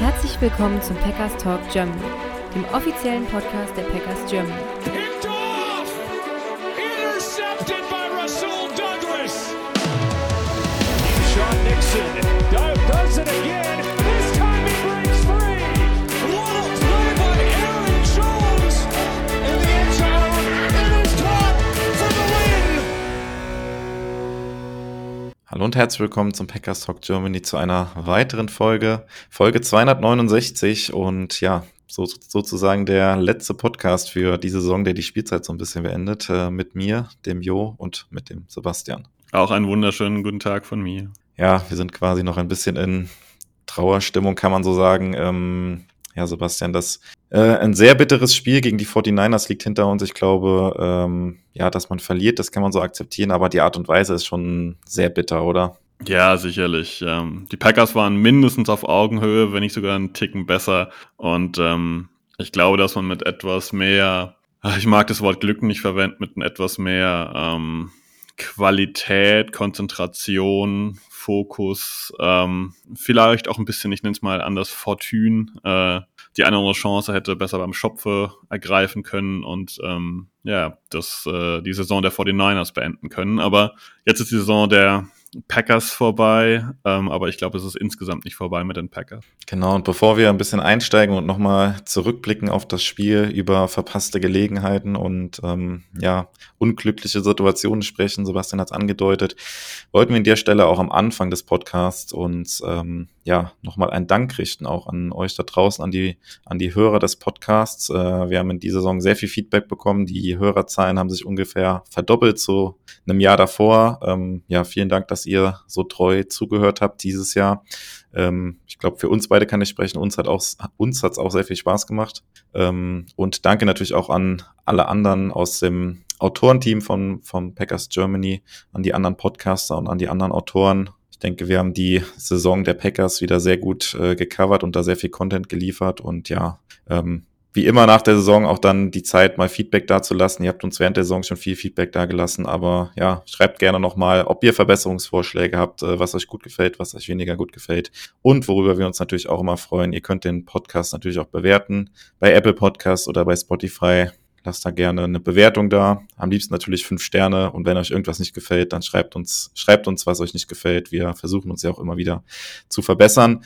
Herzlich willkommen zum Packers Talk Germany, dem offiziellen Podcast der Packers Germany. Intercepted by Rasul Douglas! Sean Nixon Hallo und herzlich willkommen zum Packers Talk Germany zu einer weiteren Folge, Folge 269 und ja, so, sozusagen der letzte Podcast für die Saison, der die Spielzeit so ein bisschen beendet, äh, mit mir, dem Jo und mit dem Sebastian. Auch einen wunderschönen guten Tag von mir. Ja, wir sind quasi noch ein bisschen in Trauerstimmung, kann man so sagen. Ähm, ja, Sebastian, das äh, ein sehr bitteres Spiel gegen die 49ers liegt hinter uns. Ich glaube, ähm, ja, dass man verliert, das kann man so akzeptieren, aber die Art und Weise ist schon sehr bitter, oder? Ja, sicherlich. Ähm, die Packers waren mindestens auf Augenhöhe, wenn nicht sogar einen Ticken besser. Und ähm, ich glaube, dass man mit etwas mehr, ich mag das Wort Glück nicht verwenden, mit etwas mehr ähm, Qualität, Konzentration, Fokus, ähm, vielleicht auch ein bisschen, ich nenne es mal anders, Fortune, äh, die eine oder andere Chance hätte besser beim Schopfe ergreifen können und ähm, ja, das, äh, die Saison der 49ers beenden können. Aber jetzt ist die Saison der Packers vorbei, ähm, aber ich glaube, es ist insgesamt nicht vorbei mit den Packers. Genau, und bevor wir ein bisschen einsteigen und nochmal zurückblicken auf das Spiel, über verpasste Gelegenheiten und ähm, ja, unglückliche Situationen sprechen, Sebastian hat es angedeutet, wollten wir an der Stelle auch am Anfang des Podcasts uns ähm, ja nochmal einen Dank richten, auch an euch da draußen, an die, an die Hörer des Podcasts. Äh, wir haben in dieser Saison sehr viel Feedback bekommen. Die Hörerzahlen haben sich ungefähr verdoppelt zu einem Jahr davor. Ähm, ja, vielen Dank, dass ihr so treu zugehört habt dieses Jahr. Ähm, ich glaube, für uns beide kann ich sprechen. Uns hat auch, uns hat's auch sehr viel Spaß gemacht. Ähm, und danke natürlich auch an alle anderen aus dem Autorenteam von, von Packers Germany, an die anderen Podcaster und an die anderen Autoren. Ich denke, wir haben die Saison der Packers wieder sehr gut äh, gecovert und da sehr viel Content geliefert. Und ja, ähm, wie immer nach der Saison auch dann die Zeit, mal Feedback dazulassen. Ihr habt uns während der Saison schon viel Feedback dagelassen, aber ja, schreibt gerne nochmal, ob ihr Verbesserungsvorschläge habt, äh, was euch gut gefällt, was euch weniger gut gefällt. Und worüber wir uns natürlich auch immer freuen, ihr könnt den Podcast natürlich auch bewerten bei Apple Podcasts oder bei Spotify. Lasst da gerne eine Bewertung da. Am liebsten natürlich fünf Sterne. Und wenn euch irgendwas nicht gefällt, dann schreibt uns, schreibt uns, was euch nicht gefällt. Wir versuchen uns ja auch immer wieder zu verbessern.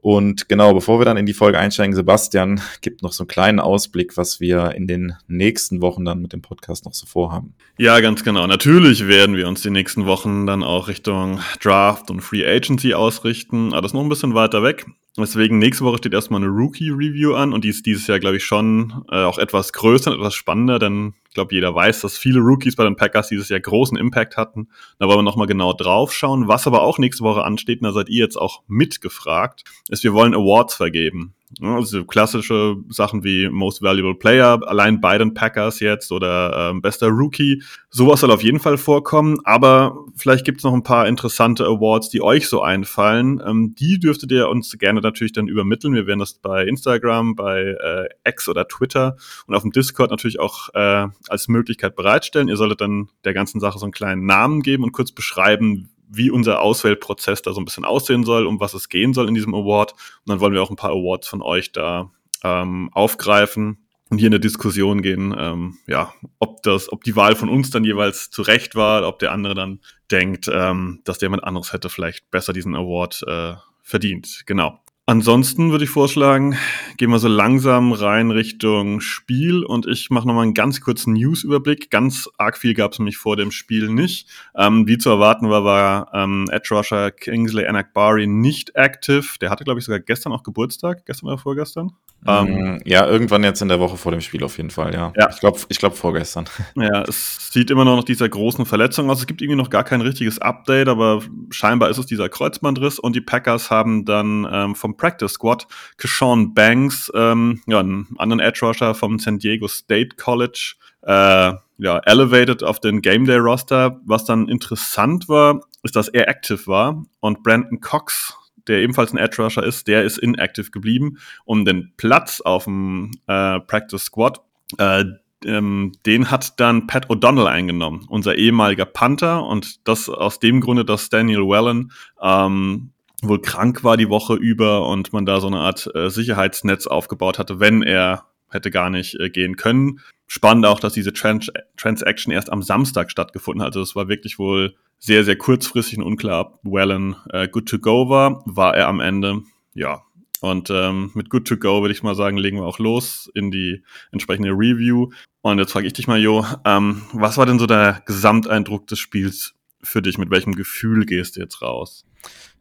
Und genau, bevor wir dann in die Folge einsteigen, Sebastian gibt noch so einen kleinen Ausblick, was wir in den nächsten Wochen dann mit dem Podcast noch so vorhaben. Ja, ganz genau. Natürlich werden wir uns die nächsten Wochen dann auch Richtung Draft und Free Agency ausrichten. Aber das ist noch ein bisschen weiter weg. Deswegen nächste Woche steht erstmal eine Rookie-Review an und die ist dieses Jahr, glaube ich, schon äh, auch etwas größer und etwas spannender, denn ich glaube, jeder weiß, dass viele Rookies bei den Packers dieses Jahr großen Impact hatten. Da wollen wir nochmal genau drauf schauen. Was aber auch nächste Woche ansteht, und da seid ihr jetzt auch mitgefragt, ist, wir wollen Awards vergeben. Also klassische Sachen wie Most Valuable Player, allein bei den Packers jetzt oder ähm, bester Rookie. Sowas soll auf jeden Fall vorkommen, aber vielleicht gibt es noch ein paar interessante Awards, die euch so einfallen. Ähm, die dürftet ihr uns gerne natürlich dann übermitteln. Wir werden das bei Instagram, bei äh, X oder Twitter und auf dem Discord natürlich auch äh, als Möglichkeit bereitstellen. Ihr solltet dann der ganzen Sache so einen kleinen Namen geben und kurz beschreiben, wie unser Auswählprozess da so ein bisschen aussehen soll, um was es gehen soll in diesem Award. Und dann wollen wir auch ein paar Awards von euch da ähm, aufgreifen und hier in der Diskussion gehen, ähm, ja, ob das, ob die Wahl von uns dann jeweils zurecht war, ob der andere dann denkt, ähm, dass jemand anderes hätte vielleicht besser diesen Award äh, verdient. Genau. Ansonsten würde ich vorschlagen, gehen wir so langsam rein Richtung Spiel und ich mache nochmal einen ganz kurzen News-Überblick. Ganz arg viel gab es nämlich vor dem Spiel nicht. Ähm, wie zu erwarten war, war ähm, Edge Rusher Kingsley Anakbari nicht active. Der hatte, glaube ich, sogar gestern auch Geburtstag, gestern oder vorgestern. Ähm, ja, irgendwann jetzt in der Woche vor dem Spiel auf jeden Fall, ja. Ja. Ich glaube, ich glaub vorgestern. Ja, es sieht immer noch nach dieser großen Verletzung aus. Es gibt irgendwie noch gar kein richtiges Update, aber scheinbar ist es dieser Kreuzbandriss und die Packers haben dann ähm, vom Practice Squad Keshawn Banks, ähm, ja, einen anderen Edge Rusher vom San Diego State College, äh, ja, elevated auf den Game Day Roster. Was dann interessant war, ist, dass er active war und Brandon Cox, der ebenfalls ein Edge Rusher ist, der ist inactive geblieben und den Platz auf dem äh, Practice Squad, äh, ähm, den hat dann Pat O'Donnell eingenommen, unser ehemaliger Panther und das aus dem Grunde, dass Daniel Wellen ähm, wohl krank war die Woche über und man da so eine Art äh, Sicherheitsnetz aufgebaut hatte, wenn er hätte gar nicht äh, gehen können. Spannend auch, dass diese Trans Transaction erst am Samstag stattgefunden hat. Also es war wirklich wohl sehr, sehr kurzfristig und unklar, ob Wellen äh, good to go war. War er am Ende, ja. Und ähm, mit good to go würde ich mal sagen, legen wir auch los in die entsprechende Review. Und jetzt frage ich dich mal, Jo, ähm, was war denn so der Gesamteindruck des Spiels für dich? Mit welchem Gefühl gehst du jetzt raus?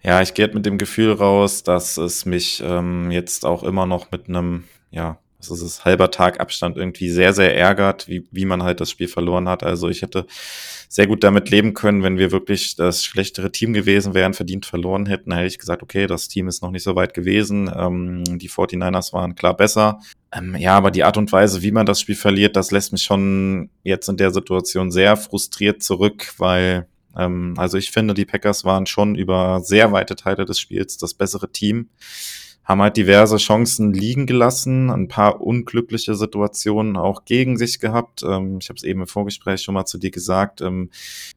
Ja, ich gehe mit dem Gefühl raus, dass es mich ähm, jetzt auch immer noch mit einem, ja, was ist es, halber Tag Abstand irgendwie sehr, sehr ärgert, wie, wie man halt das Spiel verloren hat. Also ich hätte sehr gut damit leben können, wenn wir wirklich das schlechtere Team gewesen wären, verdient verloren hätten. Hätte ich gesagt, okay, das Team ist noch nicht so weit gewesen. Ähm, die 49ers waren klar besser. Ähm, ja, aber die Art und Weise, wie man das Spiel verliert, das lässt mich schon jetzt in der Situation sehr frustriert zurück, weil ähm, also ich finde, die Packers waren schon über sehr weite Teile des Spiels das bessere Team haben halt diverse Chancen liegen gelassen, ein paar unglückliche Situationen auch gegen sich gehabt. Ähm, ich habe es eben im Vorgespräch schon mal zu dir gesagt. Ähm,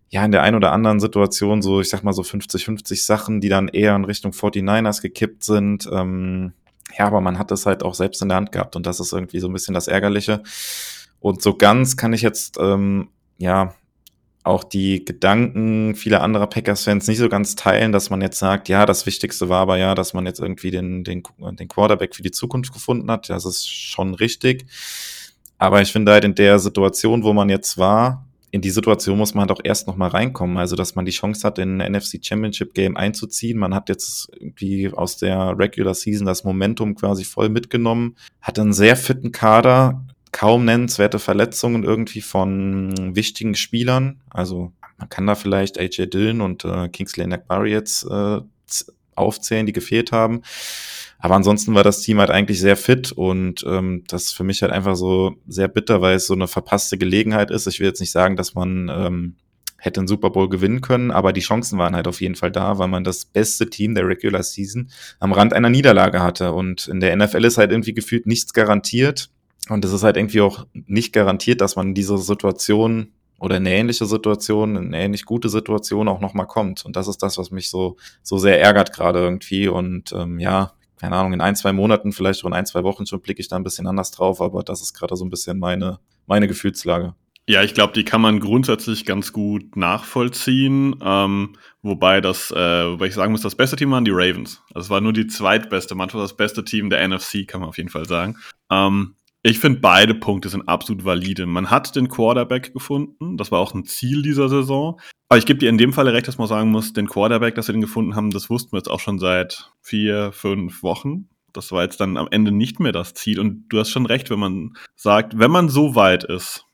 ja, in der ein oder anderen Situation so, ich sag mal so 50-50 Sachen, die dann eher in Richtung 49ers gekippt sind. Ähm, ja, aber man hat das halt auch selbst in der Hand gehabt und das ist irgendwie so ein bisschen das Ärgerliche. Und so ganz kann ich jetzt, ähm, ja, auch die Gedanken vieler anderer Packers-Fans nicht so ganz teilen, dass man jetzt sagt, ja, das Wichtigste war aber ja, dass man jetzt irgendwie den, den, den Quarterback für die Zukunft gefunden hat. Das ist schon richtig. Aber ich finde halt in der Situation, wo man jetzt war, in die Situation muss man halt auch erst noch mal reinkommen. Also, dass man die Chance hat, in ein NFC Championship Game einzuziehen. Man hat jetzt irgendwie aus der Regular Season das Momentum quasi voll mitgenommen, hat einen sehr fitten Kader, kaum nennenswerte Verletzungen irgendwie von wichtigen Spielern. Also man kann da vielleicht AJ Dillon und äh, Kingsley Nagbari jetzt äh, aufzählen, die gefehlt haben. Aber ansonsten war das Team halt eigentlich sehr fit und ähm, das für mich halt einfach so sehr bitter, weil es so eine verpasste Gelegenheit ist. Ich will jetzt nicht sagen, dass man ähm, hätte einen Super Bowl gewinnen können, aber die Chancen waren halt auf jeden Fall da, weil man das beste Team der Regular Season am Rand einer Niederlage hatte. Und in der NFL ist halt irgendwie gefühlt nichts garantiert. Und es ist halt irgendwie auch nicht garantiert, dass man in diese Situation oder eine ähnliche Situation, eine ähnlich gute Situation auch nochmal kommt. Und das ist das, was mich so, so sehr ärgert gerade irgendwie. Und ähm, ja, keine Ahnung, in ein, zwei Monaten, vielleicht schon ein, zwei Wochen schon blicke ich da ein bisschen anders drauf, aber das ist gerade so ein bisschen meine, meine Gefühlslage. Ja, ich glaube, die kann man grundsätzlich ganz gut nachvollziehen. Ähm, wobei das, äh, wobei ich sagen muss, das beste Team waren die Ravens. Es war nur die zweitbeste Mannschaft, das beste Team der NFC, kann man auf jeden Fall sagen. Ähm, ich finde, beide Punkte sind absolut valide. Man hat den Quarterback gefunden. Das war auch ein Ziel dieser Saison. Aber ich gebe dir in dem Falle recht, dass man sagen muss, den Quarterback, dass wir den gefunden haben, das wussten wir jetzt auch schon seit vier, fünf Wochen. Das war jetzt dann am Ende nicht mehr das Ziel. Und du hast schon recht, wenn man sagt, wenn man so weit ist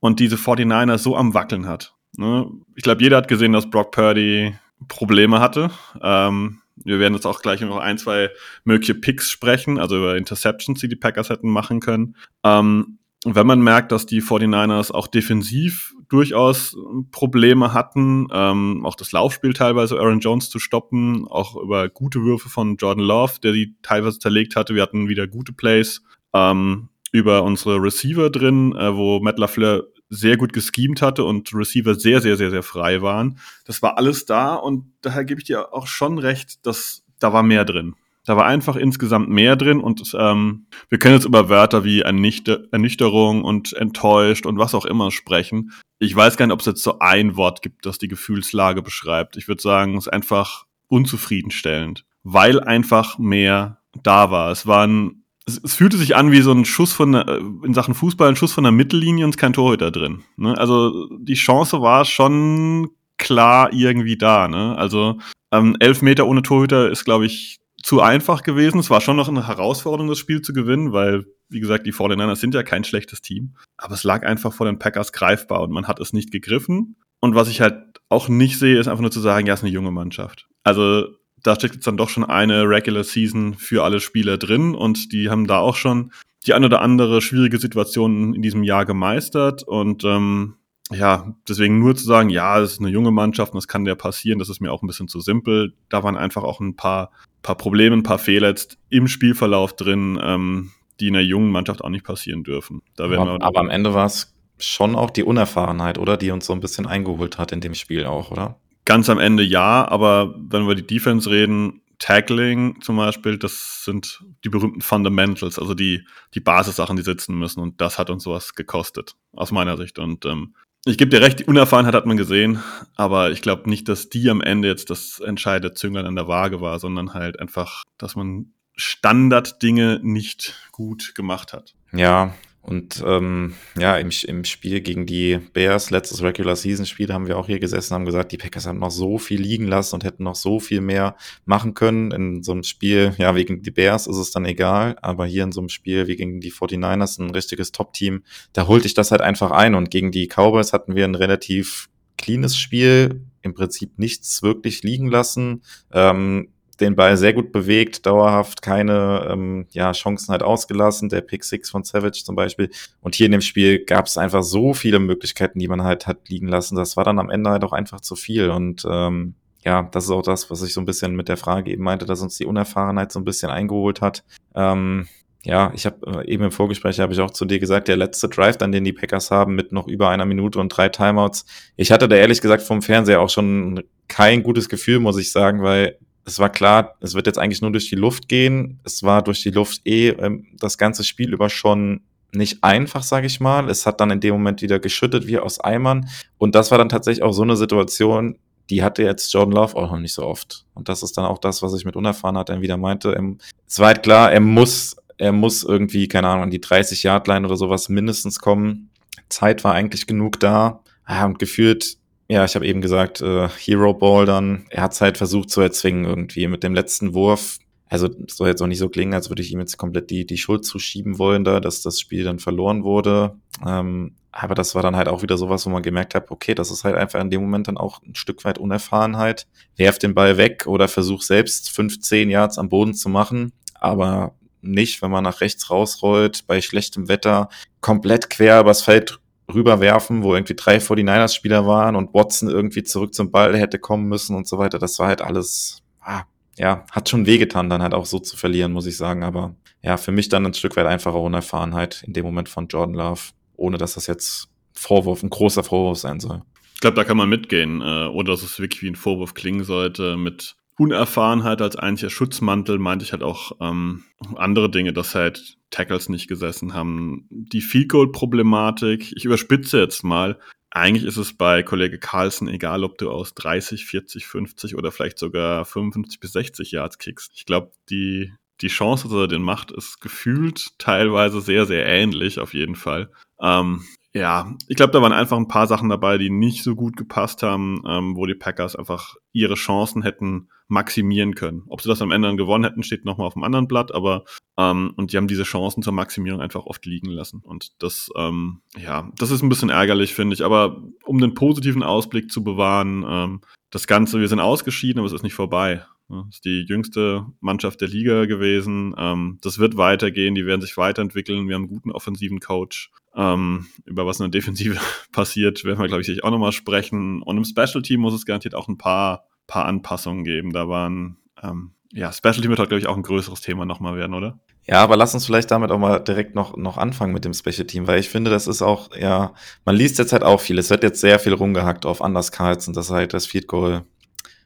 und diese 49ers so am Wackeln hat. Ne? Ich glaube, jeder hat gesehen, dass Brock Purdy Probleme hatte. Ähm, wir werden jetzt auch gleich noch ein, zwei mögliche Picks sprechen, also über Interceptions, die die Packers hätten machen können. Ähm, wenn man merkt, dass die 49ers auch defensiv durchaus Probleme hatten, ähm, auch das Laufspiel teilweise Aaron Jones zu stoppen, auch über gute Würfe von Jordan Love, der die teilweise zerlegt hatte. Wir hatten wieder gute Plays ähm, über unsere Receiver drin, äh, wo Matt LaFleur sehr gut geschemt hatte und Receiver sehr, sehr, sehr, sehr frei waren. Das war alles da und daher gebe ich dir auch schon recht, dass da war mehr drin. Da war einfach insgesamt mehr drin und ähm, wir können jetzt über Wörter wie Ernüchter Ernüchterung und enttäuscht und was auch immer sprechen. Ich weiß gar nicht, ob es jetzt so ein Wort gibt, das die Gefühlslage beschreibt. Ich würde sagen, es ist einfach unzufriedenstellend, weil einfach mehr da war. Es waren es, fühlte sich an wie so ein Schuss von äh, in Sachen Fußball, ein Schuss von der Mittellinie und kein Torhüter drin. Ne? Also die Chance war schon klar irgendwie da. Ne? Also ähm, elf Meter ohne Torhüter ist, glaube ich, zu einfach gewesen. Es war schon noch eine Herausforderung, das Spiel zu gewinnen, weil, wie gesagt, die 49ers sind ja kein schlechtes Team. Aber es lag einfach vor den Packers greifbar und man hat es nicht gegriffen. Und was ich halt auch nicht sehe, ist einfach nur zu sagen, ja, es ist eine junge Mannschaft. Also da steckt jetzt dann doch schon eine Regular Season für alle Spieler drin und die haben da auch schon die ein oder andere schwierige Situation in diesem Jahr gemeistert und ähm, ja, deswegen nur zu sagen, ja, es ist eine junge Mannschaft und das kann der passieren, das ist mir auch ein bisschen zu simpel. Da waren einfach auch ein paar, paar Probleme, ein paar Fehler jetzt im Spielverlauf drin, ähm, die in einer jungen Mannschaft auch nicht passieren dürfen. Da werden aber, wir aber am Ende war es schon auch die Unerfahrenheit, oder? Die uns so ein bisschen eingeholt hat in dem Spiel auch, oder? Ganz am Ende ja, aber wenn wir die Defense reden, Tackling zum Beispiel, das sind die berühmten Fundamentals, also die, die Basissachen, die sitzen müssen. Und das hat uns sowas gekostet, aus meiner Sicht. Und ähm, ich gebe dir recht, die Unerfahrenheit hat man gesehen, aber ich glaube nicht, dass die am Ende jetzt das entscheidende Zünglein an der Waage war, sondern halt einfach, dass man Standarddinge nicht gut gemacht hat. Ja, und ähm, ja, im, im Spiel gegen die Bears, letztes Regular Season Spiel, haben wir auch hier gesessen, haben gesagt, die Packers haben noch so viel liegen lassen und hätten noch so viel mehr machen können. In so einem Spiel, ja, wegen die Bears ist es dann egal, aber hier in so einem Spiel wie gegen die 49ers, ein richtiges Top-Team, da holte ich das halt einfach ein. Und gegen die Cowboys hatten wir ein relativ cleanes Spiel, im Prinzip nichts wirklich liegen lassen. Ähm, den Ball sehr gut bewegt, dauerhaft keine ähm, ja, Chancen halt ausgelassen, der Pick Six von Savage zum Beispiel. Und hier in dem Spiel gab es einfach so viele Möglichkeiten, die man halt hat liegen lassen. Das war dann am Ende halt auch einfach zu viel. Und ähm, ja, das ist auch das, was ich so ein bisschen mit der Frage eben meinte, dass uns die Unerfahrenheit so ein bisschen eingeholt hat. Ähm, ja, ich habe äh, eben im Vorgespräch habe ich auch zu dir gesagt, der letzte Drive, dann den die Packers haben mit noch über einer Minute und drei Timeouts. Ich hatte da ehrlich gesagt vom Fernseher auch schon kein gutes Gefühl, muss ich sagen, weil es war klar, es wird jetzt eigentlich nur durch die Luft gehen. Es war durch die Luft eh ähm, das ganze Spiel über schon nicht einfach, sage ich mal. Es hat dann in dem Moment wieder geschüttet wie aus Eimern. Und das war dann tatsächlich auch so eine Situation, die hatte jetzt Jordan Love auch noch nicht so oft. Und das ist dann auch das, was ich mit Unerfahrenheit dann wieder meinte. Es war halt klar, er muss, er muss irgendwie, keine Ahnung, an die 30-Yard-Line oder sowas mindestens kommen. Zeit war eigentlich genug da. Ja, und gefühlt ja, ich habe eben gesagt, äh, Hero Ball dann. Er hat es halt versucht zu erzwingen irgendwie mit dem letzten Wurf. Also soll jetzt auch nicht so klingen, als würde ich ihm jetzt komplett die, die Schuld zuschieben wollen, da, dass das Spiel dann verloren wurde. Ähm, aber das war dann halt auch wieder sowas, wo man gemerkt hat, okay, das ist halt einfach in dem Moment dann auch ein Stück weit Unerfahrenheit. Werf den Ball weg oder versuch selbst 15 Yards am Boden zu machen, aber nicht, wenn man nach rechts rausrollt, bei schlechtem Wetter, komplett quer übers Feld rüberwerfen, wo irgendwie drei 49ers-Spieler waren und Watson irgendwie zurück zum Ball hätte kommen müssen und so weiter. Das war halt alles, ah, ja, hat schon wehgetan, dann halt auch so zu verlieren, muss ich sagen. Aber ja, für mich dann ein Stück weit einfache Unerfahrenheit in dem Moment von Jordan Love, ohne dass das jetzt Vorwurf, ein großer Vorwurf sein soll. Ich glaube, da kann man mitgehen, äh, oder dass es wirklich wie ein Vorwurf klingen sollte mit Unerfahrenheit als einziger Schutzmantel meinte ich halt auch ähm, andere Dinge, dass halt Tackles nicht gesessen haben. Die Field Goal Problematik, ich überspitze jetzt mal. Eigentlich ist es bei Kollege Carlson egal, ob du aus 30, 40, 50 oder vielleicht sogar 55 bis 60 Yards kickst. Ich glaube, die, die Chance, dass er den macht, ist gefühlt teilweise sehr, sehr ähnlich, auf jeden Fall. Ähm, ja, ich glaube, da waren einfach ein paar Sachen dabei, die nicht so gut gepasst haben, ähm, wo die Packers einfach ihre Chancen hätten maximieren können. Ob sie das am Ende dann gewonnen hätten, steht nochmal auf dem anderen Blatt, aber ähm, und die haben diese Chancen zur Maximierung einfach oft liegen lassen. Und das, ähm, ja, das ist ein bisschen ärgerlich, finde ich. Aber um den positiven Ausblick zu bewahren, ähm, das Ganze, wir sind ausgeschieden, aber es ist nicht vorbei. Das ist die jüngste Mannschaft der Liga gewesen. Ähm, das wird weitergehen, die werden sich weiterentwickeln. Wir haben einen guten offensiven Coach. Ähm, über was in der Defensive passiert, werden wir, glaube ich, auch nochmal sprechen. Und im Special Team muss es garantiert auch ein paar paar Anpassungen geben. Da waren, ähm, ja, Special Team wird heute, glaube ich, auch ein größeres Thema nochmal werden, oder? Ja, aber lass uns vielleicht damit auch mal direkt noch, noch anfangen mit dem Special Team, weil ich finde, das ist auch, ja, man liest jetzt halt auch viel. Es wird jetzt sehr viel rumgehackt auf Anders Carlson, dass er halt das Field Goal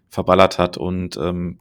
verballert hat und ähm,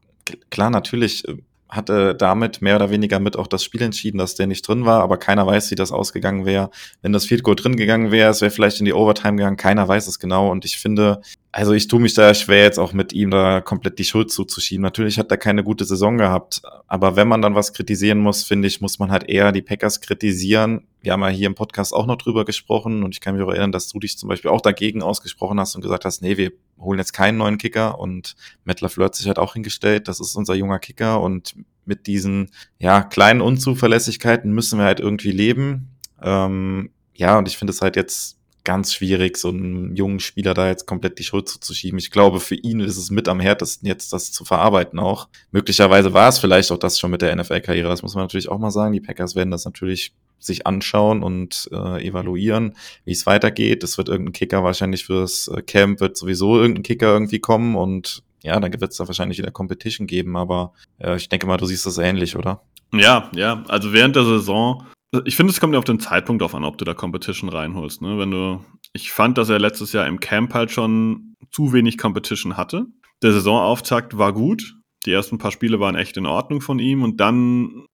klar, natürlich äh, hatte damit mehr oder weniger mit auch das Spiel entschieden, dass der nicht drin war, aber keiner weiß, wie das ausgegangen wäre. Wenn das Field Goal drin gegangen wäre, es wäre vielleicht in die Overtime gegangen, keiner weiß es genau. Und ich finde, also ich tue mich da schwer, jetzt auch mit ihm da komplett die Schuld zuzuschieben. Natürlich hat er keine gute Saison gehabt, aber wenn man dann was kritisieren muss, finde ich, muss man halt eher die Packers kritisieren. Wir haben ja hier im Podcast auch noch drüber gesprochen und ich kann mich auch erinnern, dass du dich zum Beispiel auch dagegen ausgesprochen hast und gesagt hast, nee, wir holen jetzt keinen neuen Kicker und Matt LaFleur sich halt auch hingestellt, das ist unser junger Kicker und mit diesen, ja, kleinen Unzuverlässigkeiten müssen wir halt irgendwie leben. Ähm, ja, und ich finde es halt jetzt ganz schwierig, so einen jungen Spieler da jetzt komplett die Schuld zuzuschieben. Ich glaube, für ihn ist es mit am härtesten, jetzt das zu verarbeiten auch. Möglicherweise war es vielleicht auch das schon mit der NFL-Karriere. Das muss man natürlich auch mal sagen. Die Packers werden das natürlich sich anschauen und äh, evaluieren, wie es weitergeht. Es wird irgendein Kicker wahrscheinlich fürs äh, Camp, wird sowieso irgendein Kicker irgendwie kommen und ja, dann wird es da wahrscheinlich wieder Competition geben, aber äh, ich denke mal, du siehst das ähnlich, oder? Ja, ja. Also während der Saison ich finde, es kommt ja auf den Zeitpunkt auf an, ob du da Competition reinholst. Ne? Wenn du, ich fand, dass er letztes Jahr im Camp halt schon zu wenig Competition hatte. Der Saisonauftakt war gut. Die ersten paar Spiele waren echt in Ordnung von ihm und dann,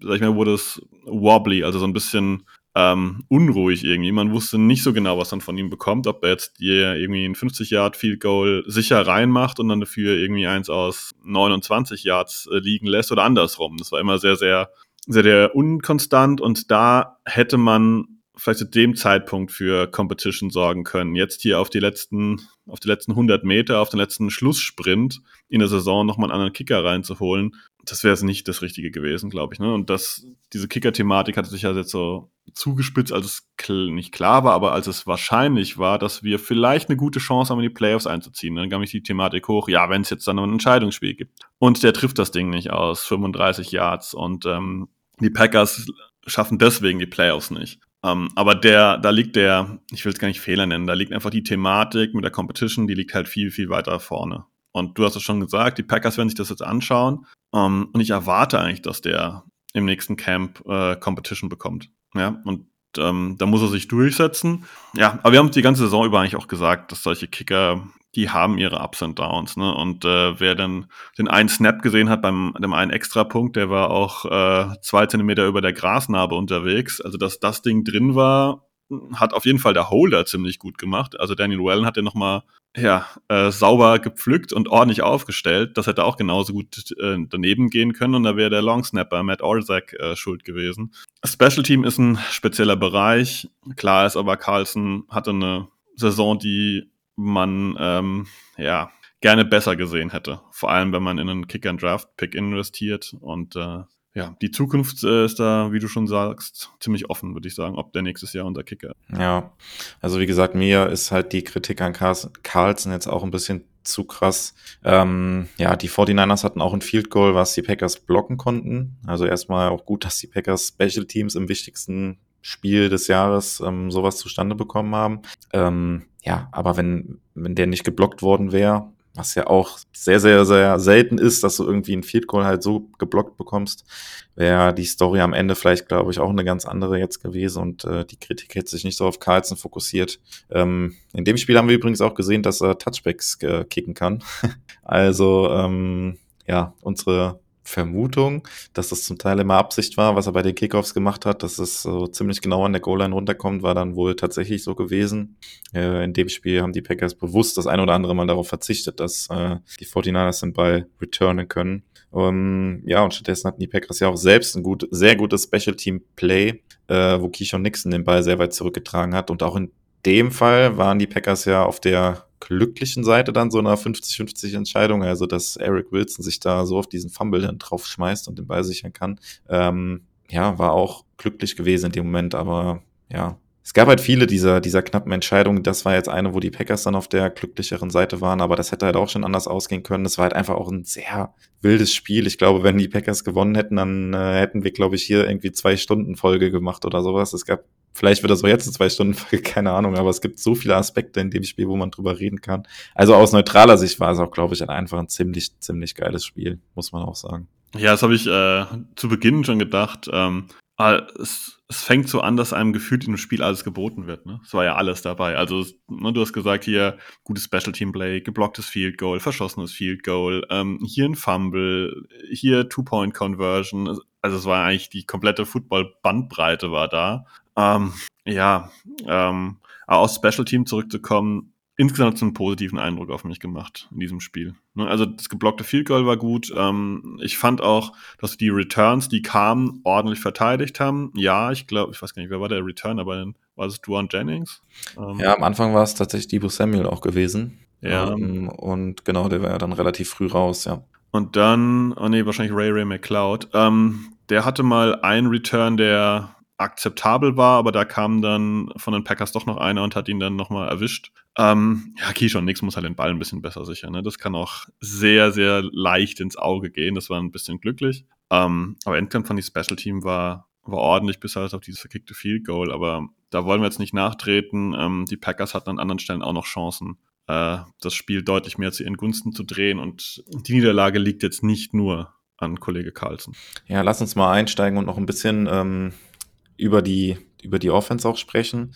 sag ich mal, wurde es wobbly, also so ein bisschen ähm, unruhig irgendwie. Man wusste nicht so genau, was man von ihm bekommt, ob er jetzt hier irgendwie ein 50 Yard Field Goal sicher reinmacht und dann dafür irgendwie eins aus 29 Yards äh, liegen lässt oder andersrum. Das war immer sehr, sehr, sehr, sehr unkonstant und da hätte man vielleicht zu dem Zeitpunkt für Competition sorgen können. Jetzt hier auf die letzten, auf die letzten 100 Meter, auf den letzten Schlusssprint in der Saison nochmal einen anderen Kicker reinzuholen, das wäre es nicht das Richtige gewesen, glaube ich. Ne? Und das, diese Kicker-Thematik hatte sich ja jetzt so zugespitzt, als es kl nicht klar war, aber als es wahrscheinlich war, dass wir vielleicht eine gute Chance haben, in die Playoffs einzuziehen. Dann kam ich die Thematik hoch, ja, wenn es jetzt dann ein Entscheidungsspiel gibt. Und der trifft das Ding nicht aus, 35 Yards. Und ähm, die Packers schaffen deswegen die Playoffs nicht. Um, ähm, aber der, da liegt der, ich will es gar nicht Fehler nennen, da liegt einfach die Thematik mit der Competition, die liegt halt viel, viel weiter vorne. Und du hast es schon gesagt, die Packers werden sich das jetzt anschauen. Um, ähm, und ich erwarte eigentlich, dass der im nächsten Camp äh, Competition bekommt. Ja, und ähm, da muss er sich durchsetzen. Ja, aber wir haben die ganze Saison über eigentlich auch gesagt, dass solche Kicker, die haben ihre Ups und Downs. Ne? Und äh, wer dann den einen Snap gesehen hat beim dem einen Extrapunkt, der war auch äh, zwei Zentimeter über der Grasnarbe unterwegs. Also dass das Ding drin war, hat auf jeden Fall der Holder ziemlich gut gemacht. Also Daniel Wellen hat den nochmal ja, äh, sauber gepflückt und ordentlich aufgestellt. Das hätte auch genauso gut äh, daneben gehen können und da wäre der Longsnapper Matt Orzak äh, schuld gewesen. Special Team ist ein spezieller Bereich. Klar ist aber, Carlson hatte eine Saison, die man ähm, ja gerne besser gesehen hätte. Vor allem, wenn man in einen Kick-and-Draft-Pick investiert und äh, ja, die Zukunft äh, ist da, wie du schon sagst, ziemlich offen, würde ich sagen, ob der nächstes Jahr unser Kicker. Ja, also wie gesagt, mir ist halt die Kritik an Carlson jetzt auch ein bisschen zu krass. Ähm, ja, die 49ers hatten auch ein Field Goal, was die Packers blocken konnten. Also erstmal auch gut, dass die Packers Special Teams im wichtigsten Spiel des Jahres ähm, sowas zustande bekommen haben. Ähm, ja, aber wenn, wenn der nicht geblockt worden wäre, was ja auch sehr, sehr, sehr selten ist, dass du irgendwie einen Field Goal halt so geblockt bekommst, wäre die Story am Ende vielleicht, glaube ich, auch eine ganz andere jetzt gewesen und äh, die Kritik hätte sich nicht so auf Carlson fokussiert. Ähm, in dem Spiel haben wir übrigens auch gesehen, dass er Touchbacks äh, kicken kann. also, ähm, ja, unsere Vermutung, dass das zum Teil immer Absicht war, was er bei den Kickoffs gemacht hat, dass es so ziemlich genau an der Goal-Line runterkommt, war dann wohl tatsächlich so gewesen. Äh, in dem Spiel haben die Packers bewusst das ein oder andere Mal darauf verzichtet, dass äh, die 49ers den Ball returnen können. Um, ja, und stattdessen hatten die Packers ja auch selbst ein gut, sehr gutes Special Team Play, äh, wo Keyshawn Nixon den Ball sehr weit zurückgetragen hat. Und auch in dem Fall waren die Packers ja auf der glücklichen Seite dann so einer 50-50 Entscheidung, also dass Eric Wilson sich da so auf diesen Fumble dann drauf schmeißt und den Ball sichern kann. Ähm, ja, war auch glücklich gewesen in dem Moment, aber ja, es gab halt viele dieser, dieser knappen Entscheidungen. Das war jetzt eine, wo die Packers dann auf der glücklicheren Seite waren, aber das hätte halt auch schon anders ausgehen können. Es war halt einfach auch ein sehr wildes Spiel. Ich glaube, wenn die Packers gewonnen hätten, dann äh, hätten wir, glaube ich, hier irgendwie zwei Stunden Folge gemacht oder sowas. Es gab Vielleicht wird das auch jetzt eine zwei Stunden keine Ahnung, aber es gibt so viele Aspekte in dem Spiel, wo man drüber reden kann. Also aus neutraler Sicht war es auch, glaube ich, einfach ein ziemlich, ziemlich geiles Spiel, muss man auch sagen. Ja, das habe ich äh, zu Beginn schon gedacht. Ähm, es, es fängt so an, dass einem gefühlt in dem Spiel alles geboten wird. Ne? Es war ja alles dabei. Also ne, du hast gesagt, hier gutes Special Team Play, geblocktes Field Goal, verschossenes Field Goal, ähm, hier ein Fumble, hier Two-Point Conversion. Also es war eigentlich die komplette Football-Bandbreite war da. Ähm, ja, ähm, aus Special Team zurückzukommen, insgesamt einen positiven Eindruck auf mich gemacht in diesem Spiel. Ne, also das geblockte Field Goal war gut. Ähm, ich fand auch, dass die Returns, die kamen, ordentlich verteidigt haben. Ja, ich glaube, ich weiß gar nicht, wer war der Return, aber dann war es Duan Jennings. Ähm, ja, am Anfang war es tatsächlich Debo Samuel auch gewesen. Ja. Ähm, und genau, der war ja dann relativ früh raus, ja. Und dann, oh nee, wahrscheinlich Ray Ray McLeod. Der hatte mal einen Return, der akzeptabel war, aber da kam dann von den Packers doch noch einer und hat ihn dann nochmal erwischt. Ähm, ja, Keyshawn Nix muss halt den Ball ein bisschen besser sichern. Ne? Das kann auch sehr, sehr leicht ins Auge gehen. Das war ein bisschen glücklich. Ähm, aber insgesamt fand ich Special Team war, war ordentlich, bis halt auf dieses verkickte Field Goal. Aber da wollen wir jetzt nicht nachtreten. Ähm, die Packers hatten an anderen Stellen auch noch Chancen, äh, das Spiel deutlich mehr zu ihren Gunsten zu drehen. Und die Niederlage liegt jetzt nicht nur an Kollege Carlson. Ja, lass uns mal einsteigen und noch ein bisschen ähm, über die, über die Offense auch sprechen.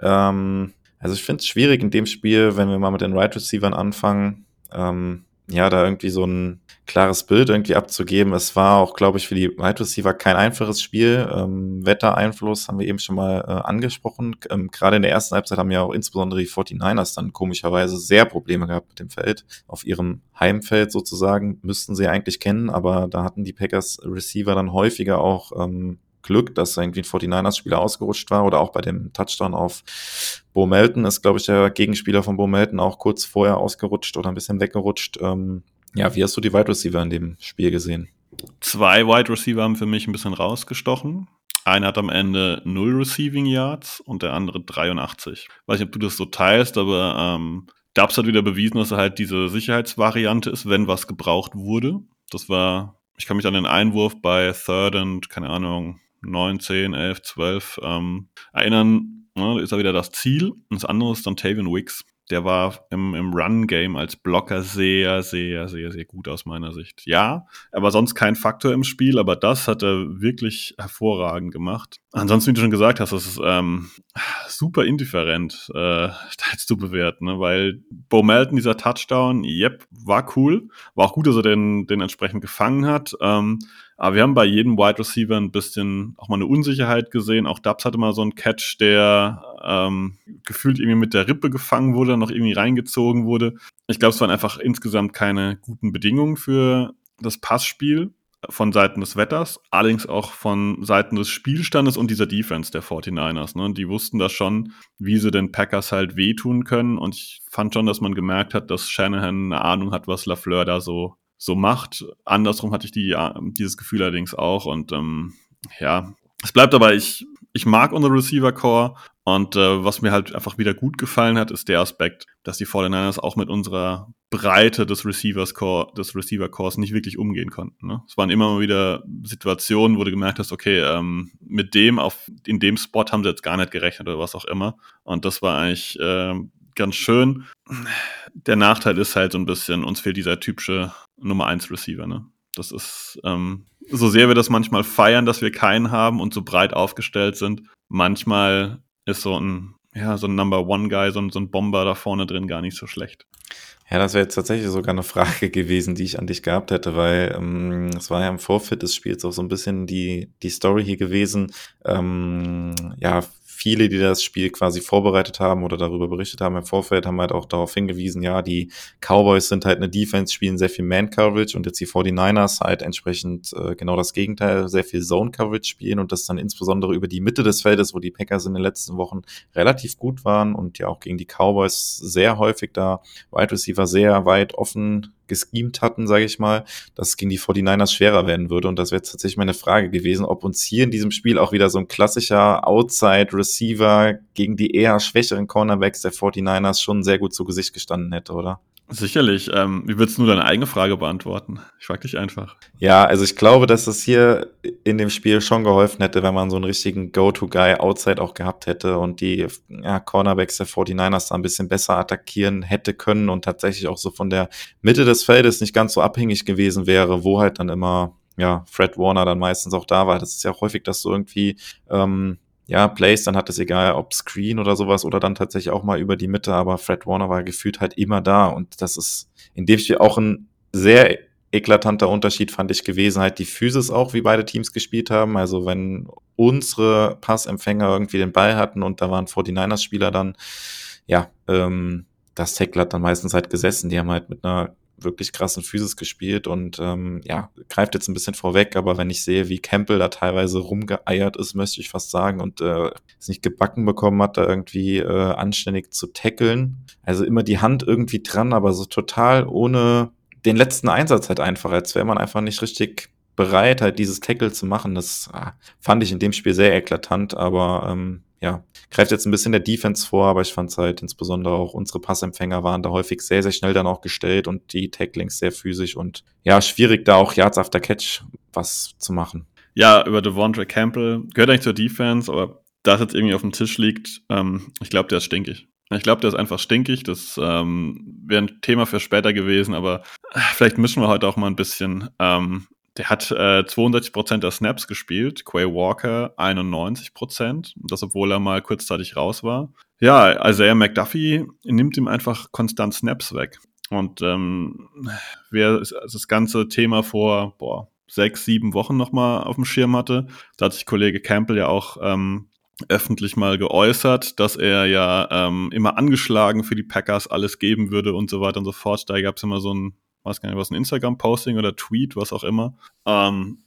Ähm, also ich finde es schwierig in dem Spiel, wenn wir mal mit den Right Receivern anfangen, ähm, ja, da irgendwie so ein klares Bild irgendwie abzugeben. Es war auch, glaube ich, für die Wide Receiver kein einfaches Spiel. Ähm, Wettereinfluss haben wir eben schon mal äh, angesprochen. Ähm, Gerade in der ersten Halbzeit haben ja auch insbesondere die 49ers dann komischerweise sehr Probleme gehabt mit dem Feld. Auf ihrem Heimfeld sozusagen müssten sie eigentlich kennen, aber da hatten die Packers Receiver dann häufiger auch ähm, Glück, dass irgendwie ein 49ers-Spieler ausgerutscht war oder auch bei dem Touchdown auf Bo Melton ist, glaube ich, der Gegenspieler von Bo Melton auch kurz vorher ausgerutscht oder ein bisschen weggerutscht. Ähm, ja, wie hast du die Wide Receiver in dem Spiel gesehen? Zwei Wide Receiver haben für mich ein bisschen rausgestochen. Einer hat am Ende 0 Receiving Yards und der andere 83. Weiß nicht, ob du das so teilst, aber ähm, Dubs hat wieder bewiesen, dass er halt diese Sicherheitsvariante ist, wenn was gebraucht wurde. Das war, ich kann mich an den Einwurf bei Third and, keine Ahnung, 9, 10, 11, 12 ähm, erinnern, ne, ist er wieder das Ziel. Und das andere ist dann Tavian Wicks. Der war im, im Run-Game als Blocker sehr, sehr, sehr, sehr gut aus meiner Sicht. Ja, er war sonst kein Faktor im Spiel, aber das hat er wirklich hervorragend gemacht. Ansonsten, wie du schon gesagt hast, das ist ähm, super indifferent äh, zu bewerten, ne? weil Bo Melton, dieser Touchdown, yep, war cool. War auch gut, dass er den, den entsprechend gefangen hat. Ähm, aber wir haben bei jedem Wide Receiver ein bisschen auch mal eine Unsicherheit gesehen. Auch Dubs hatte mal so einen Catch, der ähm, gefühlt irgendwie mit der Rippe gefangen wurde, noch irgendwie reingezogen wurde. Ich glaube, es waren einfach insgesamt keine guten Bedingungen für das Passspiel von Seiten des Wetters, allerdings auch von Seiten des Spielstandes und dieser Defense der 49ers. Ne? Die wussten das schon, wie sie den Packers halt wehtun können. Und ich fand schon, dass man gemerkt hat, dass Shanahan eine Ahnung hat, was LaFleur da so so macht. Andersrum hatte ich die, dieses Gefühl allerdings auch. Und ähm, ja, es bleibt aber, ich, ich mag unsere Receiver Core und äh, was mir halt einfach wieder gut gefallen hat, ist der Aspekt, dass die 49ers auch mit unserer Breite des Receivers Core, des Receiver Cores nicht wirklich umgehen konnten. Ne? Es waren immer wieder Situationen, wo du gemerkt hast, okay, ähm, mit dem auf, in dem Spot haben sie jetzt gar nicht gerechnet oder was auch immer. Und das war eigentlich äh, ganz schön. Der Nachteil ist halt so ein bisschen, uns fehlt dieser typische Nummer 1 Receiver, ne? Das ist, ähm, so sehr wir das manchmal feiern, dass wir keinen haben und so breit aufgestellt sind, manchmal ist so ein, ja, so ein Number One Guy, so ein, so ein Bomber da vorne drin gar nicht so schlecht. Ja, das wäre jetzt tatsächlich sogar eine Frage gewesen, die ich an dich gehabt hätte, weil ähm, es war ja im Vorfit des Spiels auch so ein bisschen die, die Story hier gewesen. Ähm, ja, viele, die das Spiel quasi vorbereitet haben oder darüber berichtet haben im Vorfeld, haben halt auch darauf hingewiesen, ja, die Cowboys sind halt eine Defense, spielen sehr viel Man-Coverage und jetzt die 49ers halt entsprechend äh, genau das Gegenteil, sehr viel Zone-Coverage spielen und das dann insbesondere über die Mitte des Feldes, wo die Packers in den letzten Wochen relativ gut waren und ja auch gegen die Cowboys sehr häufig da Wide Receiver sehr weit offen geschemt hatten, sage ich mal, dass es gegen die 49ers schwerer werden würde. Und das wäre tatsächlich meine Frage gewesen, ob uns hier in diesem Spiel auch wieder so ein klassischer Outside-Receiver gegen die eher schwächeren Cornerbacks der 49ers schon sehr gut zu Gesicht gestanden hätte, oder? Sicherlich. Ähm, wie würdest du deine eigene Frage beantworten? Ich frage dich einfach. Ja, also ich glaube, dass es hier in dem Spiel schon geholfen hätte, wenn man so einen richtigen Go-To-Guy outside auch gehabt hätte und die ja, Cornerbacks der 49ers da ein bisschen besser attackieren hätte können und tatsächlich auch so von der Mitte des Feldes nicht ganz so abhängig gewesen wäre, wo halt dann immer ja, Fred Warner dann meistens auch da war. Das ist ja häufig, dass so irgendwie ähm, ja, Plays, dann hat es egal, ob Screen oder sowas oder dann tatsächlich auch mal über die Mitte, aber Fred Warner war gefühlt halt immer da und das ist in dem Spiel auch ein sehr eklatanter Unterschied fand ich gewesen, halt die Physis auch, wie beide Teams gespielt haben. Also wenn unsere Passempfänger irgendwie den Ball hatten und da waren 49ers-Spieler dann, ja, ähm, das Tackle hat dann meistens halt gesessen. Die haben halt mit einer wirklich krassen Physis gespielt und ähm, ja, greift jetzt ein bisschen vorweg, aber wenn ich sehe, wie Campbell da teilweise rumgeeiert ist, möchte ich fast sagen, und äh, es nicht gebacken bekommen hat, da irgendwie äh, anständig zu tackeln. Also immer die Hand irgendwie dran, aber so total ohne den letzten Einsatz halt einfach, als wäre man einfach nicht richtig bereit, halt dieses Tackle zu machen. Das ah, fand ich in dem Spiel sehr eklatant, aber ähm, ja, greift jetzt ein bisschen der Defense vor, aber ich fand es halt insbesondere auch unsere Passempfänger waren da häufig sehr, sehr schnell dann auch gestellt und die Tacklings sehr physisch und ja, schwierig da auch Yards after Catch was zu machen. Ja, über Devondre Campbell gehört eigentlich zur Defense, aber da es jetzt irgendwie auf dem Tisch liegt, ähm, ich glaube, der ist stinkig. Ich glaube, der ist einfach stinkig. Das ähm, wäre ein Thema für später gewesen, aber vielleicht mischen wir heute auch mal ein bisschen. Ähm, der hat äh, 62% der Snaps gespielt, Quay Walker 91%, das obwohl er mal kurzzeitig raus war. Ja, Isaiah McDuffie nimmt ihm einfach konstant Snaps weg. Und ähm, wer das ganze Thema vor boah, sechs, sieben Wochen nochmal auf dem Schirm hatte, da hat sich Kollege Campbell ja auch ähm, öffentlich mal geäußert, dass er ja ähm, immer angeschlagen für die Packers alles geben würde und so weiter und so fort. Da gab es immer so ein, weiß gar nicht, was ein Instagram-Posting oder Tweet, was auch immer. Ähm,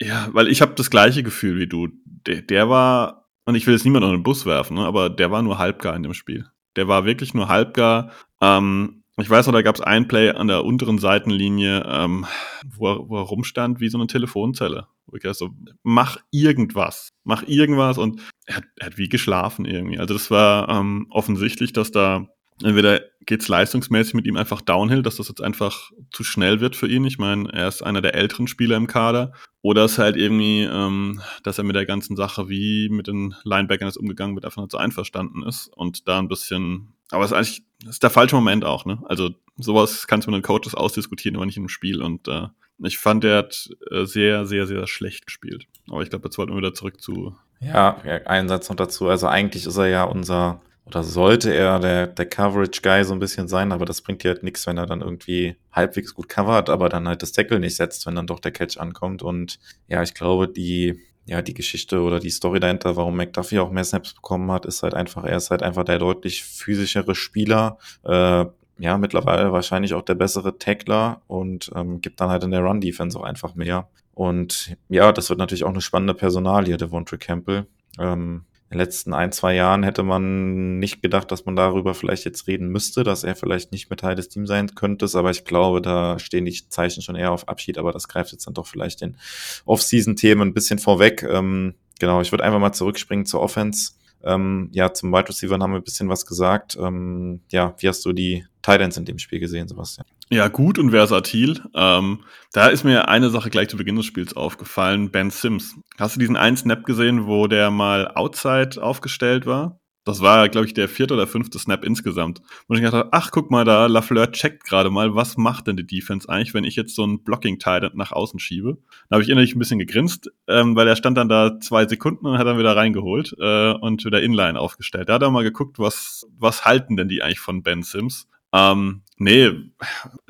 ja, weil ich habe das gleiche Gefühl wie du. Der, der war, und ich will jetzt niemand auf den Bus werfen, ne, aber der war nur halbgar in dem Spiel. Der war wirklich nur halbgar. Ähm, ich weiß noch, da gab es ein Play an der unteren Seitenlinie, ähm, wo, er, wo er rumstand wie so eine Telefonzelle. Wo so, mach irgendwas, mach irgendwas und er hat, er hat wie geschlafen irgendwie. Also das war ähm, offensichtlich, dass da entweder geht's leistungsmäßig mit ihm einfach downhill, dass das jetzt einfach zu schnell wird für ihn. Ich meine, er ist einer der älteren Spieler im Kader. Oder es halt irgendwie, ähm, dass er mit der ganzen Sache, wie mit den Linebackern ist umgegangen wird, einfach nicht so einverstanden ist und da ein bisschen aber es ist eigentlich das ist der falsche Moment auch, ne? Also sowas kannst du mit den Coaches ausdiskutieren, aber nicht im Spiel. Und äh, ich fand, der hat äh, sehr, sehr, sehr schlecht gespielt. Aber ich glaube, jetzt wollten wir wieder zurück zu. Ja, einen Satz noch dazu. Also eigentlich ist er ja unser, oder sollte er der, der Coverage-Guy so ein bisschen sein, aber das bringt dir halt nichts, wenn er dann irgendwie halbwegs gut covert, aber dann halt das Tackle nicht setzt, wenn dann doch der Catch ankommt. Und ja, ich glaube, die ja, die Geschichte oder die Story dahinter, warum McDuffie auch mehr Snaps bekommen hat, ist halt einfach, er ist halt einfach der deutlich physischere Spieler, äh, ja, mittlerweile wahrscheinlich auch der bessere Tackler und ähm, gibt dann halt in der Run-Defense auch einfach mehr. Und ja, das wird natürlich auch eine spannende Personalie, Devontre Campbell. Ähm, den letzten ein, zwei Jahren hätte man nicht gedacht, dass man darüber vielleicht jetzt reden müsste, dass er vielleicht nicht mehr Teil des Teams sein könnte. Aber ich glaube, da stehen die Zeichen schon eher auf Abschied. Aber das greift jetzt dann doch vielleicht den Off-Season-Themen ein bisschen vorweg. Ähm, genau, ich würde einfach mal zurückspringen zur Offense. Ähm, ja, zum Wide Receiver haben wir ein bisschen was gesagt. Ähm, ja, wie hast du die Titans in dem Spiel gesehen, Sebastian? Ja, gut und versatil. Ähm, da ist mir eine Sache gleich zu Beginn des Spiels aufgefallen. Ben Sims. Hast du diesen einen Snap gesehen, wo der mal outside aufgestellt war? Das war, glaube ich, der vierte oder fünfte Snap insgesamt. Und ich dachte, ach, guck mal da, Lafleur checkt gerade mal, was macht denn die Defense eigentlich, wenn ich jetzt so einen Blocking-Teil nach außen schiebe. Da habe ich innerlich ein bisschen gegrinst, ähm, weil er stand dann da zwei Sekunden und hat dann wieder reingeholt äh, und wieder Inline aufgestellt. Da hat er mal geguckt, was, was halten denn die eigentlich von Ben Sims? Ähm, nee,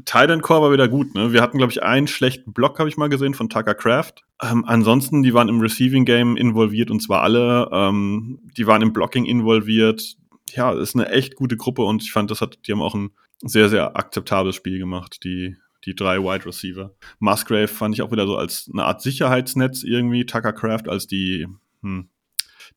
Titan Core war wieder gut. Ne? Wir hatten, glaube ich, einen schlechten Block, habe ich mal gesehen, von Tucker Craft. Ähm, ansonsten, die waren im Receiving Game involviert und zwar alle. Ähm, die waren im Blocking involviert. Ja, ist eine echt gute Gruppe und ich fand, das hat, die haben auch ein sehr, sehr akzeptables Spiel gemacht, die, die drei Wide Receiver. Musgrave fand ich auch wieder so als eine Art Sicherheitsnetz irgendwie, Tucker Craft als die, hm,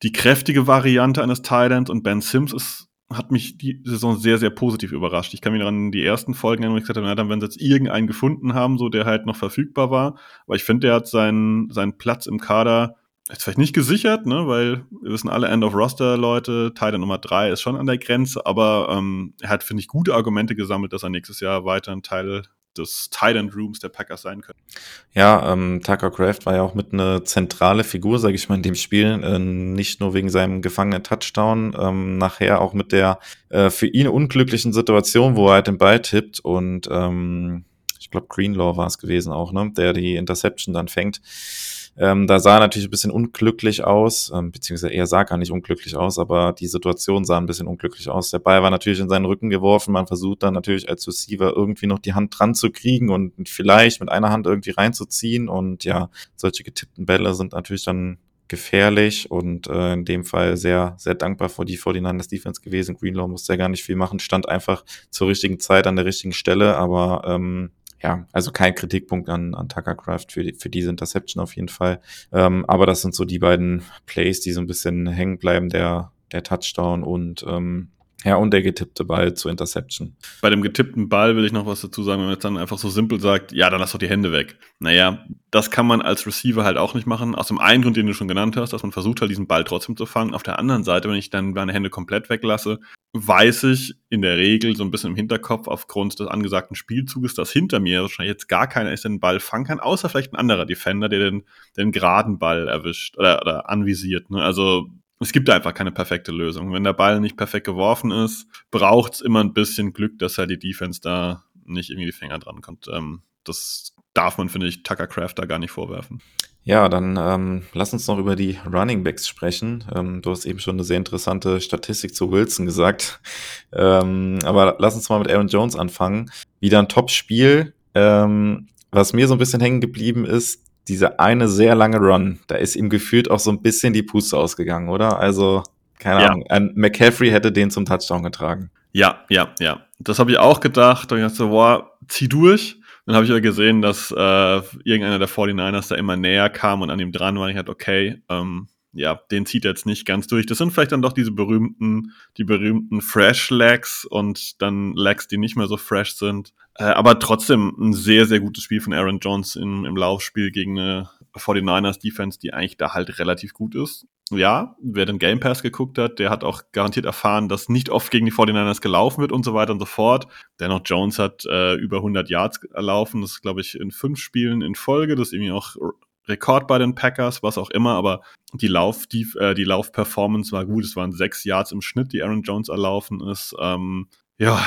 die kräftige Variante eines Titans und Ben Sims ist hat mich die Saison sehr, sehr positiv überrascht. Ich kann mich daran die ersten Folgen erinnern, wo ich gesagt habe, na, dann, wenn sie jetzt irgendeinen gefunden haben, so der halt noch verfügbar war. Aber ich finde, der hat seinen, seinen Platz im Kader jetzt vielleicht nicht gesichert, ne, weil wir wissen alle End-of-Roster-Leute, Teil Nummer drei ist schon an der Grenze, aber ähm, er hat, finde ich, gute Argumente gesammelt, dass er nächstes Jahr weiter ein Teil des Tight Rooms der Packers sein können. Ja, ähm, Tucker Craft war ja auch mit eine zentrale Figur, sage ich mal, in dem Spiel. Äh, nicht nur wegen seinem gefangenen Touchdown, ähm, nachher auch mit der äh, für ihn unglücklichen Situation, wo er halt den Ball tippt und ähm, ich glaube Greenlaw war es gewesen auch, ne, der die Interception dann fängt. Ähm, da sah er natürlich ein bisschen unglücklich aus, ähm, beziehungsweise er sah gar nicht unglücklich aus, aber die Situation sah ein bisschen unglücklich aus. Der Ball war natürlich in seinen Rücken geworfen. Man versucht dann natürlich als Receiver irgendwie noch die Hand dran zu kriegen und vielleicht mit einer Hand irgendwie reinzuziehen. Und ja, solche getippten Bälle sind natürlich dann gefährlich und äh, in dem Fall sehr, sehr dankbar für die 49ers Defense gewesen. Greenlaw musste ja gar nicht viel machen, stand einfach zur richtigen Zeit an der richtigen Stelle, aber ähm, ja, also kein Kritikpunkt an, an Tucker Craft für, für diese Interception auf jeden Fall. Ähm, aber das sind so die beiden Plays, die so ein bisschen hängen bleiben, der, der Touchdown und ähm, ja, und der getippte Ball zur Interception. Bei dem getippten Ball will ich noch was dazu sagen, wenn man jetzt dann einfach so simpel sagt, ja, dann lass doch die Hände weg. Naja, das kann man als Receiver halt auch nicht machen. Aus dem einen Grund, den du schon genannt hast, dass man versucht halt diesen Ball trotzdem zu fangen. Auf der anderen Seite, wenn ich dann meine Hände komplett weglasse, weiß ich in der Regel so ein bisschen im Hinterkopf aufgrund des angesagten Spielzuges, dass hinter mir wahrscheinlich jetzt gar keiner ist, der den Ball fangen kann, außer vielleicht ein anderer Defender, der den, den geraden Ball erwischt oder, oder anvisiert. Ne? Also es gibt einfach keine perfekte Lösung. Wenn der Ball nicht perfekt geworfen ist, braucht es immer ein bisschen Glück, dass halt die Defense da nicht irgendwie die Finger dran kommt. Ähm, das darf man, finde ich, Tucker Craft da gar nicht vorwerfen. Ja, dann ähm, lass uns noch über die Running Backs sprechen. Ähm, du hast eben schon eine sehr interessante Statistik zu Wilson gesagt. Ähm, aber lass uns mal mit Aaron Jones anfangen. Wieder ein Top-Spiel. Ähm, was mir so ein bisschen hängen geblieben ist, dieser eine sehr lange Run. Da ist ihm gefühlt auch so ein bisschen die Puste ausgegangen, oder? Also, keine Ja. Ahnung. Ein McCaffrey hätte den zum Touchdown getragen. Ja, ja, ja. Das habe ich auch gedacht. Und ich dachte so, boah, zieh durch. Dann habe ich ja gesehen, dass äh, irgendeiner der 49ers da immer näher kam und an ihm dran war. Ich dachte, okay, ähm, ja, den zieht er jetzt nicht ganz durch. Das sind vielleicht dann doch diese berühmten, die berühmten Fresh Legs und dann Legs, die nicht mehr so fresh sind. Äh, aber trotzdem ein sehr, sehr gutes Spiel von Aaron Jones im, im Laufspiel gegen eine 49ers Defense, die eigentlich da halt relativ gut ist. Ja, wer den Game Pass geguckt hat, der hat auch garantiert erfahren, dass nicht oft gegen die 49ers gelaufen wird und so weiter und so fort. Dennoch Jones hat äh, über 100 Yards erlaufen. Das ist, glaube ich, in fünf Spielen in Folge. Das ist irgendwie auch Rekord bei den Packers, was auch immer. Aber die Lauf, die, äh, die Laufperformance war gut. Es waren sechs Yards im Schnitt, die Aaron Jones erlaufen ist. Ähm, ja,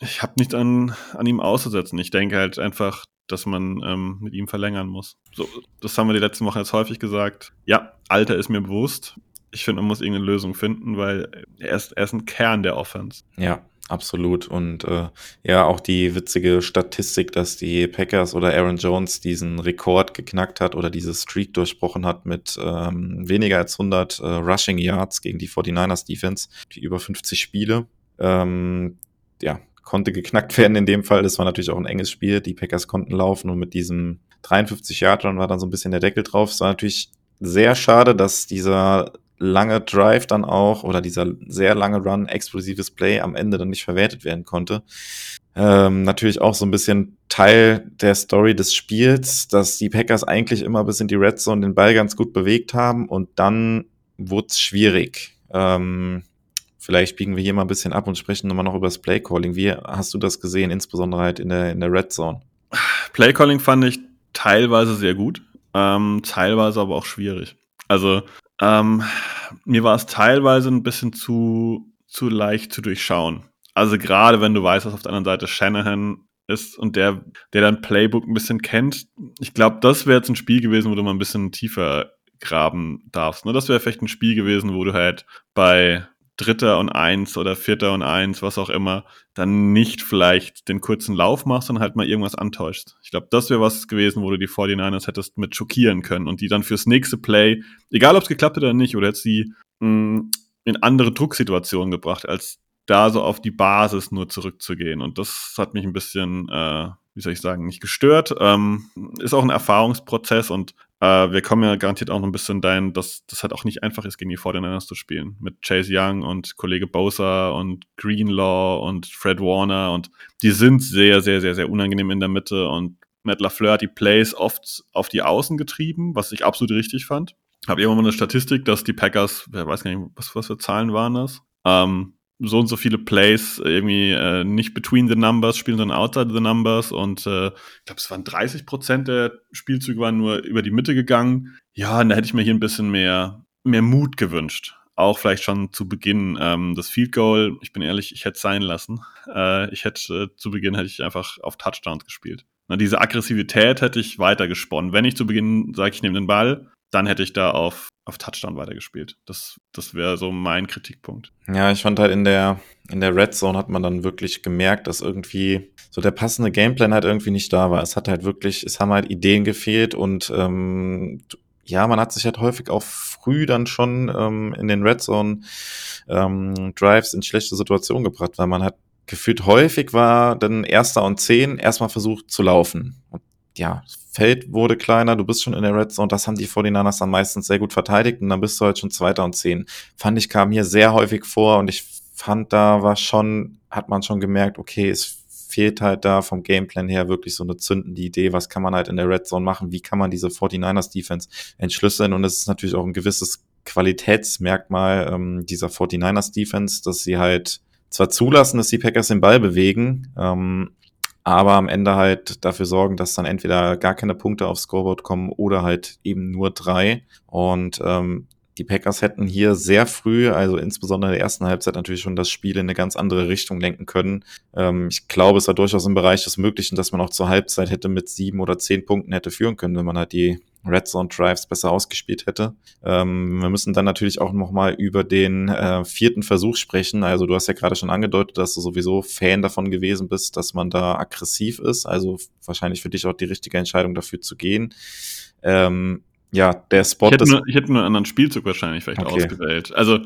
ich habe nichts an, an ihm auszusetzen. Ich denke halt einfach, dass man ähm, mit ihm verlängern muss. So, das haben wir die letzten Wochen jetzt häufig gesagt. Ja, Alter ist mir bewusst. Ich finde, man muss irgendeine Lösung finden, weil er ist, er ist ein Kern der Offense. Ja, absolut. Und äh, ja, auch die witzige Statistik, dass die Packers oder Aaron Jones diesen Rekord geknackt hat oder diese Streak durchbrochen hat mit ähm, weniger als 100 äh, Rushing Yards gegen die 49ers Defense, die über 50 Spiele. Ähm, ja, konnte geknackt werden in dem Fall. Das war natürlich auch ein enges Spiel. Die Packers konnten laufen und mit diesem 53 Yard Run war dann so ein bisschen der Deckel drauf. Es war natürlich sehr schade, dass dieser lange Drive dann auch oder dieser sehr lange Run, explosives Play am Ende dann nicht verwertet werden konnte. Ähm, natürlich auch so ein bisschen Teil der Story des Spiels, dass die Packers eigentlich immer bis in die Red Zone den Ball ganz gut bewegt haben und dann wurde es schwierig. Ähm, vielleicht biegen wir hier mal ein bisschen ab und sprechen nochmal noch über das Play Calling. Wie hast du das gesehen, insbesondere halt in der, in der Red Zone? Playcalling fand ich teilweise sehr gut, ähm, teilweise aber auch schwierig. Also ähm, mir war es teilweise ein bisschen zu, zu leicht zu durchschauen. Also gerade wenn du weißt, dass auf der anderen Seite Shanahan ist und der, der dann Playbook ein bisschen kennt, ich glaube, das wäre jetzt ein Spiel gewesen, wo du mal ein bisschen tiefer graben darfst. Ne? Das wäre vielleicht ein Spiel gewesen, wo du halt bei Dritter und Eins oder Vierter und Eins, was auch immer, dann nicht vielleicht den kurzen Lauf machst, sondern halt mal irgendwas antäuscht. Ich glaube, das wäre was gewesen, wo du die 49ers hättest mit schockieren können und die dann fürs nächste Play, egal ob es geklappt hat oder nicht, oder hättest sie mh, in andere Drucksituationen gebracht, als da so auf die Basis nur zurückzugehen. Und das hat mich ein bisschen, äh, wie soll ich sagen, nicht gestört. Ähm, ist auch ein Erfahrungsprozess und äh, wir kommen ja garantiert auch noch ein bisschen dahin, dass das halt auch nicht einfach ist, gegen die 49ers zu spielen. Mit Chase Young und Kollege Bosa und Greenlaw und Fred Warner und die sind sehr, sehr, sehr, sehr unangenehm in der Mitte und Matt LaFleur hat die Plays oft auf die Außen getrieben, was ich absolut richtig fand. Habe irgendwann mal eine Statistik, dass die Packers, wer weiß gar nicht, was, was für Zahlen waren das? Ähm, so und so viele Plays irgendwie äh, nicht between the numbers spielen, sondern outside the numbers. Und äh, ich glaube, es waren 30 Prozent der Spielzüge waren nur über die Mitte gegangen. Ja, und da hätte ich mir hier ein bisschen mehr, mehr Mut gewünscht. Auch vielleicht schon zu Beginn ähm, das Field Goal. Ich bin ehrlich, ich hätte es sein lassen. Äh, ich hätte äh, zu Beginn hätte ich einfach auf Touchdowns gespielt. Na, diese Aggressivität hätte ich weiter gesponnen. Wenn ich zu Beginn sage, ich nehme den Ball, dann hätte ich da auf, auf Touchdown weitergespielt. Das, das wäre so mein Kritikpunkt. Ja, ich fand halt in der, in der Red Zone hat man dann wirklich gemerkt, dass irgendwie so der passende Gameplan halt irgendwie nicht da war. Es hat halt wirklich, es haben halt Ideen gefehlt und ähm, ja, man hat sich halt häufig auch früh dann schon ähm, in den Red Zone ähm, Drives in schlechte Situationen gebracht, weil man hat gefühlt häufig war dann Erster und Zehn erstmal versucht zu laufen. Und ja, Feld wurde kleiner, du bist schon in der Red Zone, das haben die 49ers dann meistens sehr gut verteidigt und dann bist du halt schon Zweiter und Zehn. Fand ich, kam hier sehr häufig vor und ich fand, da war schon, hat man schon gemerkt, okay, es fehlt halt da vom Gameplan her wirklich so eine zündende Idee, was kann man halt in der Red Zone machen, wie kann man diese 49ers Defense entschlüsseln und es ist natürlich auch ein gewisses Qualitätsmerkmal ähm, dieser 49ers Defense, dass sie halt zwar zulassen, dass die Packers den Ball bewegen, ähm, aber am Ende halt dafür sorgen, dass dann entweder gar keine Punkte aufs Scoreboard kommen oder halt eben nur drei. Und ähm, die Packers hätten hier sehr früh, also insbesondere in der ersten Halbzeit natürlich schon das Spiel in eine ganz andere Richtung lenken können. Ähm, ich glaube, es war durchaus im Bereich des Möglichen, dass man auch zur Halbzeit hätte mit sieben oder zehn Punkten hätte führen können, wenn man halt die Red Zone Drives besser ausgespielt hätte. Ähm, wir müssen dann natürlich auch nochmal über den äh, vierten Versuch sprechen. Also du hast ja gerade schon angedeutet, dass du sowieso Fan davon gewesen bist, dass man da aggressiv ist. Also wahrscheinlich für dich auch die richtige Entscheidung dafür zu gehen. Ähm, ja, der Spot. Ich hätte, nur, ich hätte nur einen anderen Spielzug wahrscheinlich vielleicht okay. ausgewählt. Also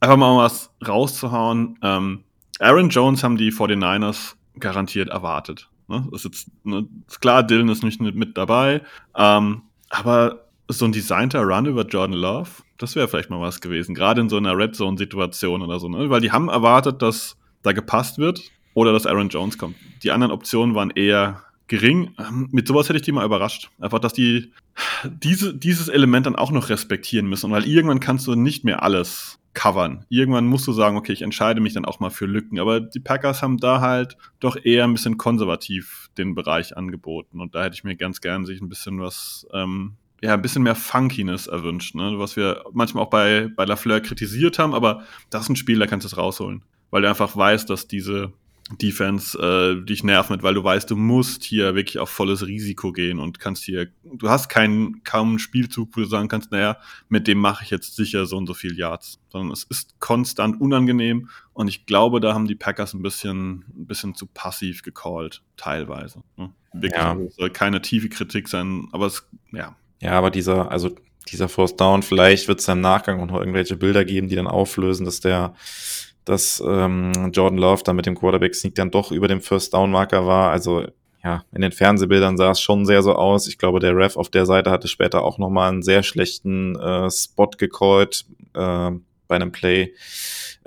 einfach mal was rauszuhauen. Ähm, Aaron Jones haben die 49ers garantiert erwartet. Ne? Das ist jetzt ne, ist klar, Dylan ist nicht mit dabei. Ähm, aber so ein designter Run über Jordan Love, das wäre vielleicht mal was gewesen. Gerade in so einer Red Zone-Situation oder so. Ne? Weil die haben erwartet, dass da gepasst wird oder dass Aaron Jones kommt. Die anderen Optionen waren eher gering. Ähm, mit sowas hätte ich die mal überrascht. Einfach, dass die diese, dieses Element dann auch noch respektieren müssen. Weil irgendwann kannst du nicht mehr alles covern. Irgendwann musst du sagen, okay, ich entscheide mich dann auch mal für Lücken. Aber die Packers haben da halt doch eher ein bisschen konservativ den Bereich angeboten. Und da hätte ich mir ganz gern sich ein bisschen was, ähm, ja, ein bisschen mehr Funkiness erwünscht, ne? Was wir manchmal auch bei, bei Lafleur kritisiert haben, aber das ist ein Spiel, da kannst du es rausholen. Weil du einfach weißt, dass diese Defense äh, dich nervt mit, weil du weißt, du musst hier wirklich auf volles Risiko gehen und kannst hier, du hast keinen kaum einen Spielzug, wo du sagen kannst, naja, mit dem mache ich jetzt sicher so und so viel Yards, sondern es ist konstant unangenehm und ich glaube, da haben die Packers ein bisschen, ein bisschen zu passiv gecallt, teilweise. Ne? Wirklich, ja. also, soll keine tiefe Kritik sein, aber es, ja. Ja, aber dieser, also dieser Force Down, vielleicht wird es im Nachgang auch noch irgendwelche Bilder geben, die dann auflösen, dass der dass ähm, Jordan Love dann mit dem Quarterback-Sneak dann doch über dem First-Down-Marker war. Also ja, in den Fernsehbildern sah es schon sehr so aus. Ich glaube, der Ref auf der Seite hatte später auch nochmal einen sehr schlechten äh, Spot gecallt äh, bei einem Play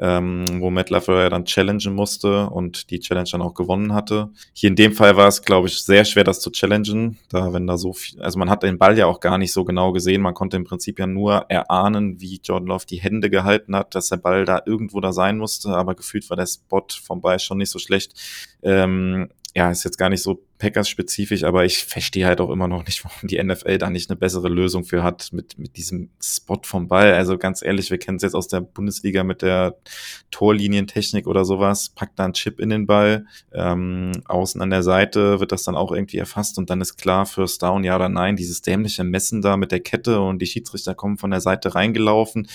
ähm, wo Matt LaFleur dann challengen musste und die Challenge dann auch gewonnen hatte. Hier in dem Fall war es, glaube ich, sehr schwer, das zu challengen, da wenn da so viel, also man hat den Ball ja auch gar nicht so genau gesehen, man konnte im Prinzip ja nur erahnen, wie Jordan Love die Hände gehalten hat, dass der Ball da irgendwo da sein musste, aber gefühlt war der Spot vom Ball schon nicht so schlecht. Ähm, ja, ist jetzt gar nicht so Packers-spezifisch, aber ich verstehe halt auch immer noch nicht, warum die NFL da nicht eine bessere Lösung für hat mit, mit diesem Spot vom Ball. Also ganz ehrlich, wir kennen es jetzt aus der Bundesliga mit der Torlinientechnik oder sowas. Packt da einen Chip in den Ball, ähm, außen an der Seite wird das dann auch irgendwie erfasst und dann ist klar, First Down, ja oder nein. Dieses dämliche Messen da mit der Kette und die Schiedsrichter kommen von der Seite reingelaufen.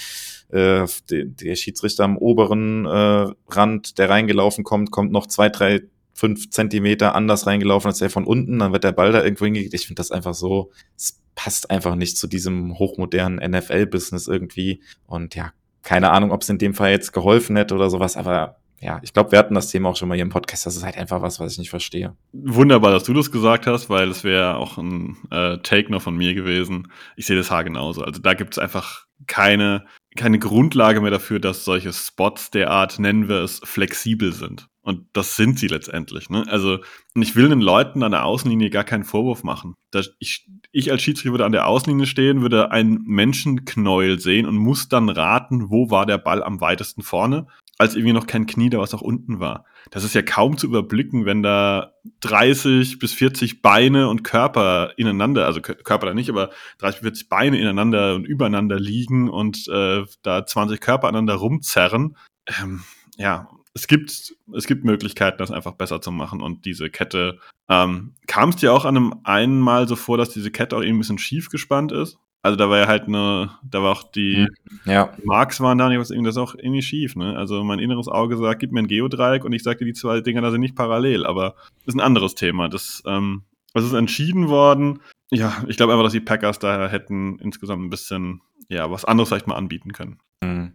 Äh, der, der Schiedsrichter am oberen äh, Rand, der reingelaufen kommt, kommt noch zwei, drei fünf Zentimeter anders reingelaufen als der von unten, dann wird der Ball da irgendwo hingekriegt. Ich finde das einfach so, es passt einfach nicht zu diesem hochmodernen NFL-Business irgendwie. Und ja, keine Ahnung, ob es in dem Fall jetzt geholfen hätte oder sowas, aber ja, ich glaube, wir hatten das Thema auch schon mal hier im Podcast. Das ist halt einfach was, was ich nicht verstehe. Wunderbar, dass du das gesagt hast, weil es wäre auch ein äh, Take noch von mir gewesen. Ich sehe das Haar genauso. Also da gibt es einfach keine, keine Grundlage mehr dafür, dass solche Spots derart, nennen wir es, flexibel sind. Und das sind sie letztendlich. Ne? Also, ich will den Leuten an der Außenlinie gar keinen Vorwurf machen. Ich, ich als Schiedsrichter würde an der Außenlinie stehen, würde einen Menschenknäuel sehen und muss dann raten, wo war der Ball am weitesten vorne, als irgendwie noch kein Knie da, was auch unten war. Das ist ja kaum zu überblicken, wenn da 30 bis 40 Beine und Körper ineinander, also Körper da nicht, aber 30 bis 40 Beine ineinander und übereinander liegen und äh, da 20 Körper aneinander rumzerren. Ähm, ja, es gibt, es gibt Möglichkeiten, das einfach besser zu machen. Und diese Kette, ähm, kam es dir auch an einem einen Mal so vor, dass diese Kette auch irgendwie ein bisschen schief gespannt ist? Also da war ja halt eine, da war auch die hm, ja. Marks waren da nicht, was irgendwie das ist auch irgendwie schief, ne? Also mein inneres Auge sagt, gib mir ein Geodreieck und ich sagte, die zwei Dinger da sind nicht parallel, aber das ist ein anderes Thema. Das, ähm, das ist entschieden worden. Ja, ich glaube einfach, dass die Packers da hätten insgesamt ein bisschen, ja, was anderes vielleicht mal anbieten können. Hm.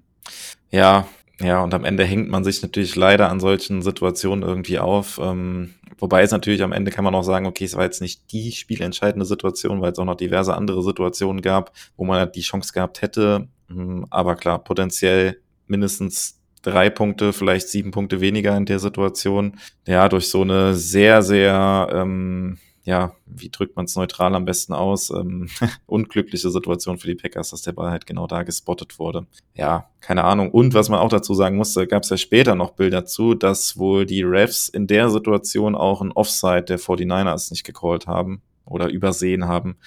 Ja, ja, und am Ende hängt man sich natürlich leider an solchen Situationen irgendwie auf. Ähm, wobei es natürlich am Ende kann man auch sagen, okay, es war jetzt nicht die spielentscheidende Situation, weil es auch noch diverse andere Situationen gab, wo man halt die Chance gehabt hätte. Ähm, aber klar, potenziell mindestens drei Punkte, vielleicht sieben Punkte weniger in der Situation. Ja, durch so eine sehr, sehr ähm, ja, wie drückt man es neutral am besten aus? Ähm, unglückliche Situation für die Packers, dass der Ball halt genau da gespottet wurde. Ja, keine Ahnung. Und was man auch dazu sagen musste, gab es ja später noch Bilder zu, dass wohl die Refs in der Situation auch ein Offside der 49ers nicht gecallt haben oder übersehen haben.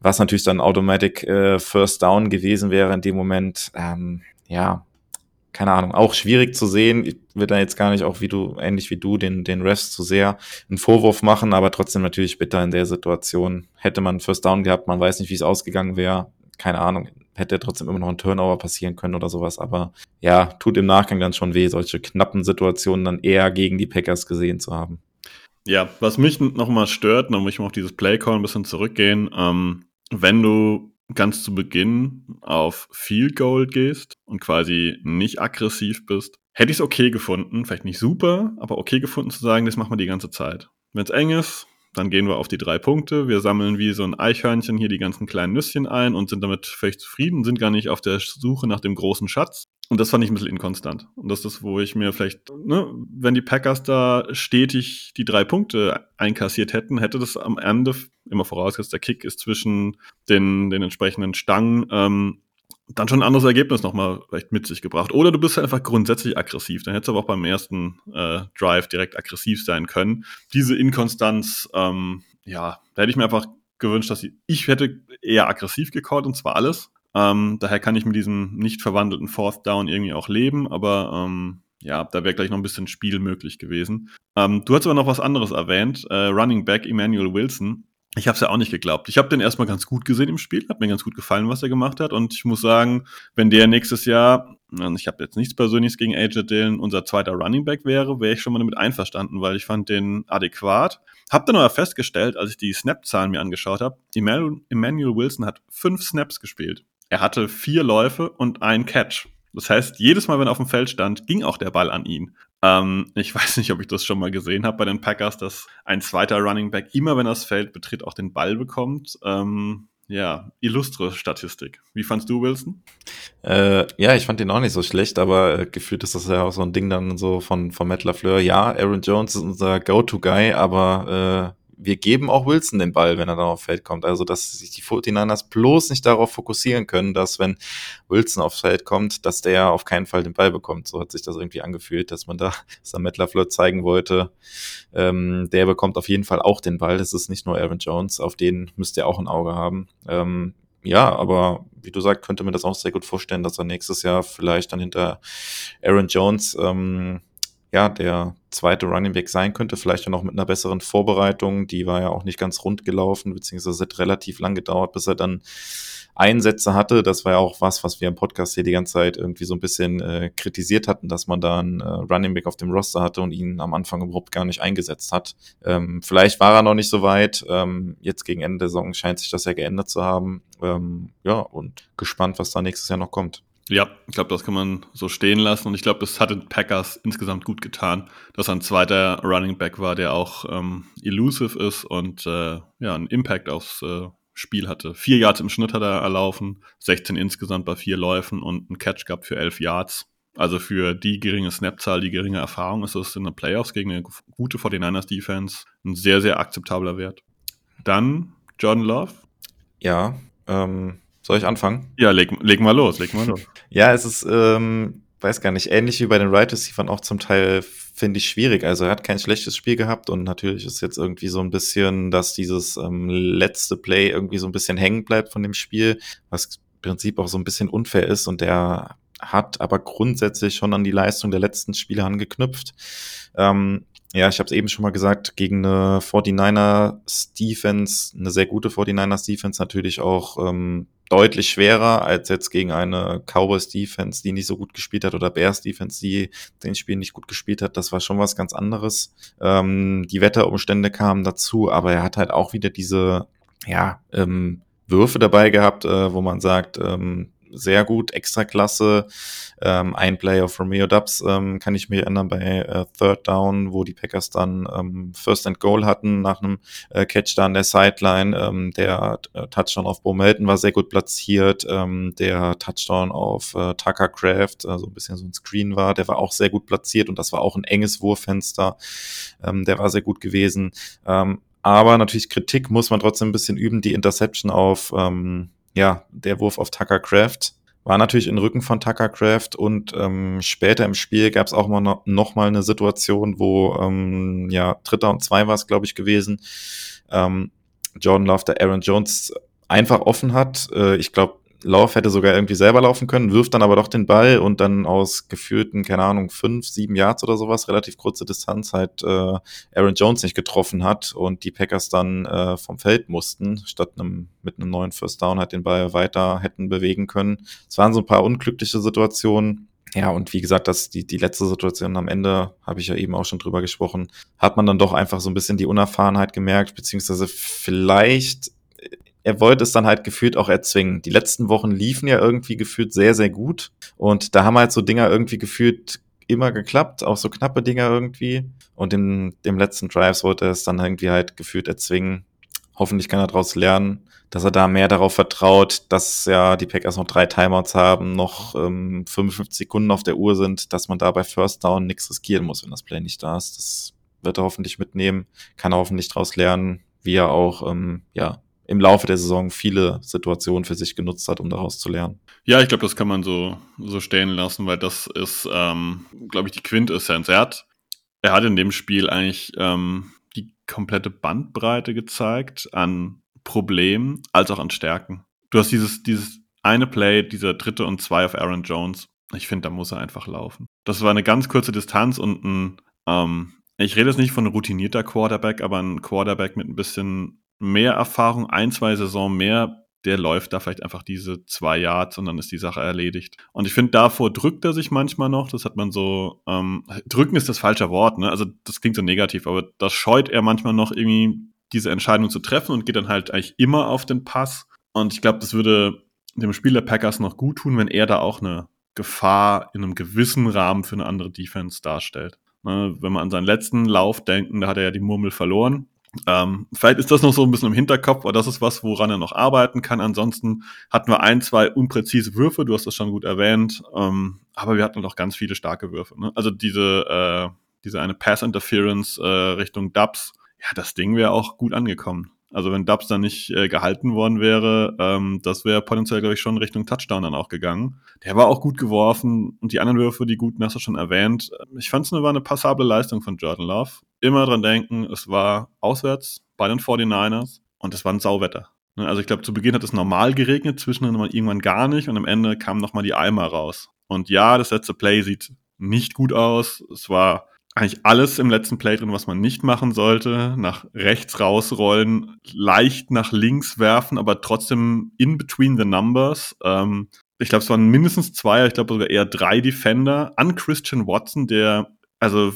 was natürlich dann Automatic äh, First Down gewesen wäre in dem Moment. Ähm, ja, keine Ahnung, auch schwierig zu sehen. Ich will da jetzt gar nicht auch wie du, ähnlich wie du, den, den Refs zu sehr einen Vorwurf machen, aber trotzdem natürlich bitter in der Situation. Hätte man First Down gehabt, man weiß nicht, wie es ausgegangen wäre. Keine Ahnung, hätte trotzdem immer noch ein Turnover passieren können oder sowas. Aber ja, tut im Nachgang dann schon weh, solche knappen Situationen dann eher gegen die Packers gesehen zu haben. Ja, was mich nochmal stört, dann muss ich mal auf dieses Playcall ein bisschen zurückgehen. Ähm, wenn du ganz zu Beginn auf Field Goal gehst und quasi nicht aggressiv bist, hätte ich es okay gefunden, vielleicht nicht super, aber okay gefunden zu sagen, das machen wir die ganze Zeit. Wenn es eng ist, dann gehen wir auf die drei Punkte. Wir sammeln wie so ein Eichhörnchen hier die ganzen kleinen Nüsschen ein und sind damit völlig zufrieden, sind gar nicht auf der Suche nach dem großen Schatz. Und das fand ich ein bisschen inkonstant. Und das ist, wo ich mir vielleicht, ne, wenn die Packers da stetig die drei Punkte einkassiert hätten, hätte das am Ende, immer vorausgesetzt, der Kick ist zwischen den, den entsprechenden Stangen, ähm, dann schon ein anderes Ergebnis nochmal vielleicht mit sich gebracht. Oder du bist halt einfach grundsätzlich aggressiv. Dann hättest du aber auch beim ersten äh, Drive direkt aggressiv sein können. Diese Inkonstanz, ähm, ja, da hätte ich mir einfach gewünscht, dass ich, ich hätte eher aggressiv gecallt und zwar alles. Ähm, daher kann ich mit diesem nicht verwandelten Fourth Down irgendwie auch leben, aber ähm, ja, da wäre gleich noch ein bisschen Spiel möglich gewesen. Ähm, du hast aber noch was anderes erwähnt, äh, Running Back Emmanuel Wilson. Ich habe es ja auch nicht geglaubt. Ich habe den erstmal ganz gut gesehen im Spiel, hat mir ganz gut gefallen, was er gemacht hat. Und ich muss sagen, wenn der nächstes Jahr, ich habe jetzt nichts Persönliches gegen AJ Dillon, unser zweiter Running Back wäre, wäre ich schon mal damit einverstanden, weil ich fand den adäquat. Hab dann aber festgestellt, als ich die Snap-Zahlen mir angeschaut habe, Emmanuel Wilson hat fünf Snaps gespielt. Er hatte vier Läufe und einen Catch. Das heißt, jedes Mal, wenn er auf dem Feld stand, ging auch der Ball an ihn. Ähm, ich weiß nicht, ob ich das schon mal gesehen habe bei den Packers, dass ein zweiter Running Back immer, wenn er das Feld betritt, auch den Ball bekommt. Ähm, ja, illustre Statistik. Wie fandst du Wilson? Äh, ja, ich fand den auch nicht so schlecht, aber äh, gefühlt ist das ja auch so ein Ding dann so von, von Matt LaFleur. Ja, Aaron Jones ist unser Go-To-Guy, aber äh, wir geben auch Wilson den Ball, wenn er da auf Feld kommt. Also, dass sich die 49ers bloß nicht darauf fokussieren können, dass wenn Wilson aufs Feld kommt, dass der auf keinen Fall den Ball bekommt. So hat sich das irgendwie angefühlt, dass man da, dass da Matt LaFleur zeigen wollte, ähm, der bekommt auf jeden Fall auch den Ball. Das ist nicht nur Aaron Jones, auf den müsst ihr auch ein Auge haben. Ähm, ja, aber wie du sagst, könnte mir das auch sehr gut vorstellen, dass er nächstes Jahr vielleicht dann hinter Aaron Jones ähm, ja, der zweite Running Back sein könnte, vielleicht auch noch mit einer besseren Vorbereitung. Die war ja auch nicht ganz rund gelaufen, beziehungsweise hat relativ lang gedauert, bis er dann Einsätze hatte. Das war ja auch was, was wir im Podcast hier die ganze Zeit irgendwie so ein bisschen äh, kritisiert hatten, dass man da einen äh, Running Back auf dem Roster hatte und ihn am Anfang überhaupt gar nicht eingesetzt hat. Ähm, vielleicht war er noch nicht so weit. Ähm, jetzt gegen Ende der Saison scheint sich das ja geändert zu haben. Ähm, ja, und gespannt, was da nächstes Jahr noch kommt. Ja, ich glaube, das kann man so stehen lassen. Und ich glaube, das hat den Packers insgesamt gut getan, dass er ein zweiter Running Back war, der auch ähm, elusive ist und äh, ja, einen Impact aufs äh, Spiel hatte. Vier Yards im Schnitt hat er erlaufen, 16 insgesamt bei vier Läufen und ein Catch gab für elf Yards. Also für die geringe Snapzahl, die geringe Erfahrung ist das in den Playoffs gegen eine gute 49ers Defense ein sehr, sehr akzeptabler Wert. Dann Jordan Love. Ja, ähm, soll ich anfangen? Ja, leg, leg mal los, leg mal los. ja, es ist, ähm, weiß gar nicht, ähnlich wie bei den Right Receivers auch zum Teil, finde ich, schwierig. Also er hat kein schlechtes Spiel gehabt und natürlich ist jetzt irgendwie so ein bisschen, dass dieses ähm, letzte Play irgendwie so ein bisschen hängen bleibt von dem Spiel, was im Prinzip auch so ein bisschen unfair ist und der hat aber grundsätzlich schon an die Leistung der letzten Spiele angeknüpft. Ähm, ja, ich habe es eben schon mal gesagt, gegen eine 49ers Defense, eine sehr gute 49ers Defense natürlich auch ähm, deutlich schwerer als jetzt gegen eine Cowboys Defense, die nicht so gut gespielt hat oder Bears Defense, die den Spiel nicht gut gespielt hat. Das war schon was ganz anderes. Ähm, die Wetterumstände kamen dazu, aber er hat halt auch wieder diese, ja, ähm, Würfe dabei gehabt, äh, wo man sagt, ähm, sehr gut, extra klasse. Ähm, ein Play auf Romeo Dubs ähm, kann ich mir erinnern bei äh, Third Down, wo die Packers dann ähm, First and Goal hatten nach einem äh, Catch da an der Sideline. Ähm, der äh, Touchdown auf Bo Melton war sehr gut platziert. Ähm, der Touchdown auf äh, Tucker Craft, also ein bisschen so ein Screen war, der war auch sehr gut platziert und das war auch ein enges Wurffenster. Ähm, der war sehr gut gewesen. Ähm, aber natürlich Kritik muss man trotzdem ein bisschen üben. Die Interception auf ähm, ja, der Wurf auf Tucker Craft war natürlich in Rücken von Tucker Craft und ähm, später im Spiel gab es auch mal noch, noch, mal eine Situation, wo ähm, ja Dritter und Zwei war es, glaube ich, gewesen. Ähm, Jordan Love der Aaron Jones einfach offen hat. Äh, ich glaube, Lauf hätte sogar irgendwie selber laufen können, wirft dann aber doch den Ball und dann aus geführten, keine Ahnung, fünf, sieben Yards oder sowas, relativ kurze Distanz, halt äh, Aaron Jones nicht getroffen hat und die Packers dann äh, vom Feld mussten, statt einem, mit einem neuen First Down halt den Ball weiter hätten bewegen können. Es waren so ein paar unglückliche Situationen. Ja, und wie gesagt, das, die, die letzte Situation am Ende, habe ich ja eben auch schon drüber gesprochen, hat man dann doch einfach so ein bisschen die Unerfahrenheit gemerkt, beziehungsweise vielleicht er wollte es dann halt gefühlt auch erzwingen. Die letzten Wochen liefen ja irgendwie gefühlt sehr, sehr gut. Und da haben halt so Dinger irgendwie gefühlt immer geklappt, auch so knappe Dinger irgendwie. Und in dem letzten Drives wollte er es dann irgendwie halt gefühlt erzwingen. Hoffentlich kann er daraus lernen, dass er da mehr darauf vertraut, dass ja die Packers noch drei Timeouts haben, noch ähm, 55 Sekunden auf der Uhr sind, dass man da bei First Down nichts riskieren muss, wenn das Play nicht da ist. Das wird er hoffentlich mitnehmen, kann er hoffentlich daraus lernen, wie er auch ähm, ja im Laufe der Saison viele Situationen für sich genutzt hat, um daraus zu lernen. Ja, ich glaube, das kann man so, so stehen lassen, weil das ist, ähm, glaube ich, die Quintessenz. Er hat, er hat in dem Spiel eigentlich ähm, die komplette Bandbreite gezeigt an Problemen als auch an Stärken. Du hast dieses, dieses eine Play, dieser dritte und zwei auf Aaron Jones. Ich finde, da muss er einfach laufen. Das war eine ganz kurze Distanz und ein, ähm, ich rede jetzt nicht von routinierter Quarterback, aber ein Quarterback mit ein bisschen mehr Erfahrung, ein, zwei Saison mehr, der läuft da vielleicht einfach diese zwei Yards und dann ist die Sache erledigt. Und ich finde, davor drückt er sich manchmal noch. Das hat man so, ähm, drücken ist das falsche Wort, ne? Also das klingt so negativ, aber das scheut er manchmal noch irgendwie, diese Entscheidung zu treffen und geht dann halt eigentlich immer auf den Pass. Und ich glaube, das würde dem Spieler Packers noch gut tun, wenn er da auch eine Gefahr in einem gewissen Rahmen für eine andere Defense darstellt. Ne? Wenn wir an seinen letzten Lauf denken, da hat er ja die Murmel verloren. Ähm, vielleicht ist das noch so ein bisschen im Hinterkopf, aber das ist was, woran er noch arbeiten kann. Ansonsten hatten wir ein, zwei unpräzise Würfe, du hast das schon gut erwähnt, ähm, aber wir hatten noch ganz viele starke Würfe. Ne? Also diese, äh, diese eine Pass-Interference äh, Richtung Dubs, ja, das Ding wäre auch gut angekommen. Also wenn Dubs dann nicht äh, gehalten worden wäre, ähm, das wäre potenziell, glaube ich, schon Richtung Touchdown dann auch gegangen. Der war auch gut geworfen und die anderen Würfe, die guten hast du schon erwähnt. Ich fand es eine, eine passable Leistung von Jordan Love. Immer dran denken, es war auswärts bei den 49ers und es war ein Sauwetter. Ne, also ich glaube, zu Beginn hat es normal geregnet, zwischendurch irgendwann gar nicht und am Ende kamen nochmal die Eimer raus. Und ja, das letzte Play sieht nicht gut aus. Es war eigentlich alles im letzten Play drin, was man nicht machen sollte. Nach rechts rausrollen, leicht nach links werfen, aber trotzdem in between the numbers. Ähm, ich glaube, es waren mindestens zwei, ich glaube sogar eher drei Defender an Christian Watson, der also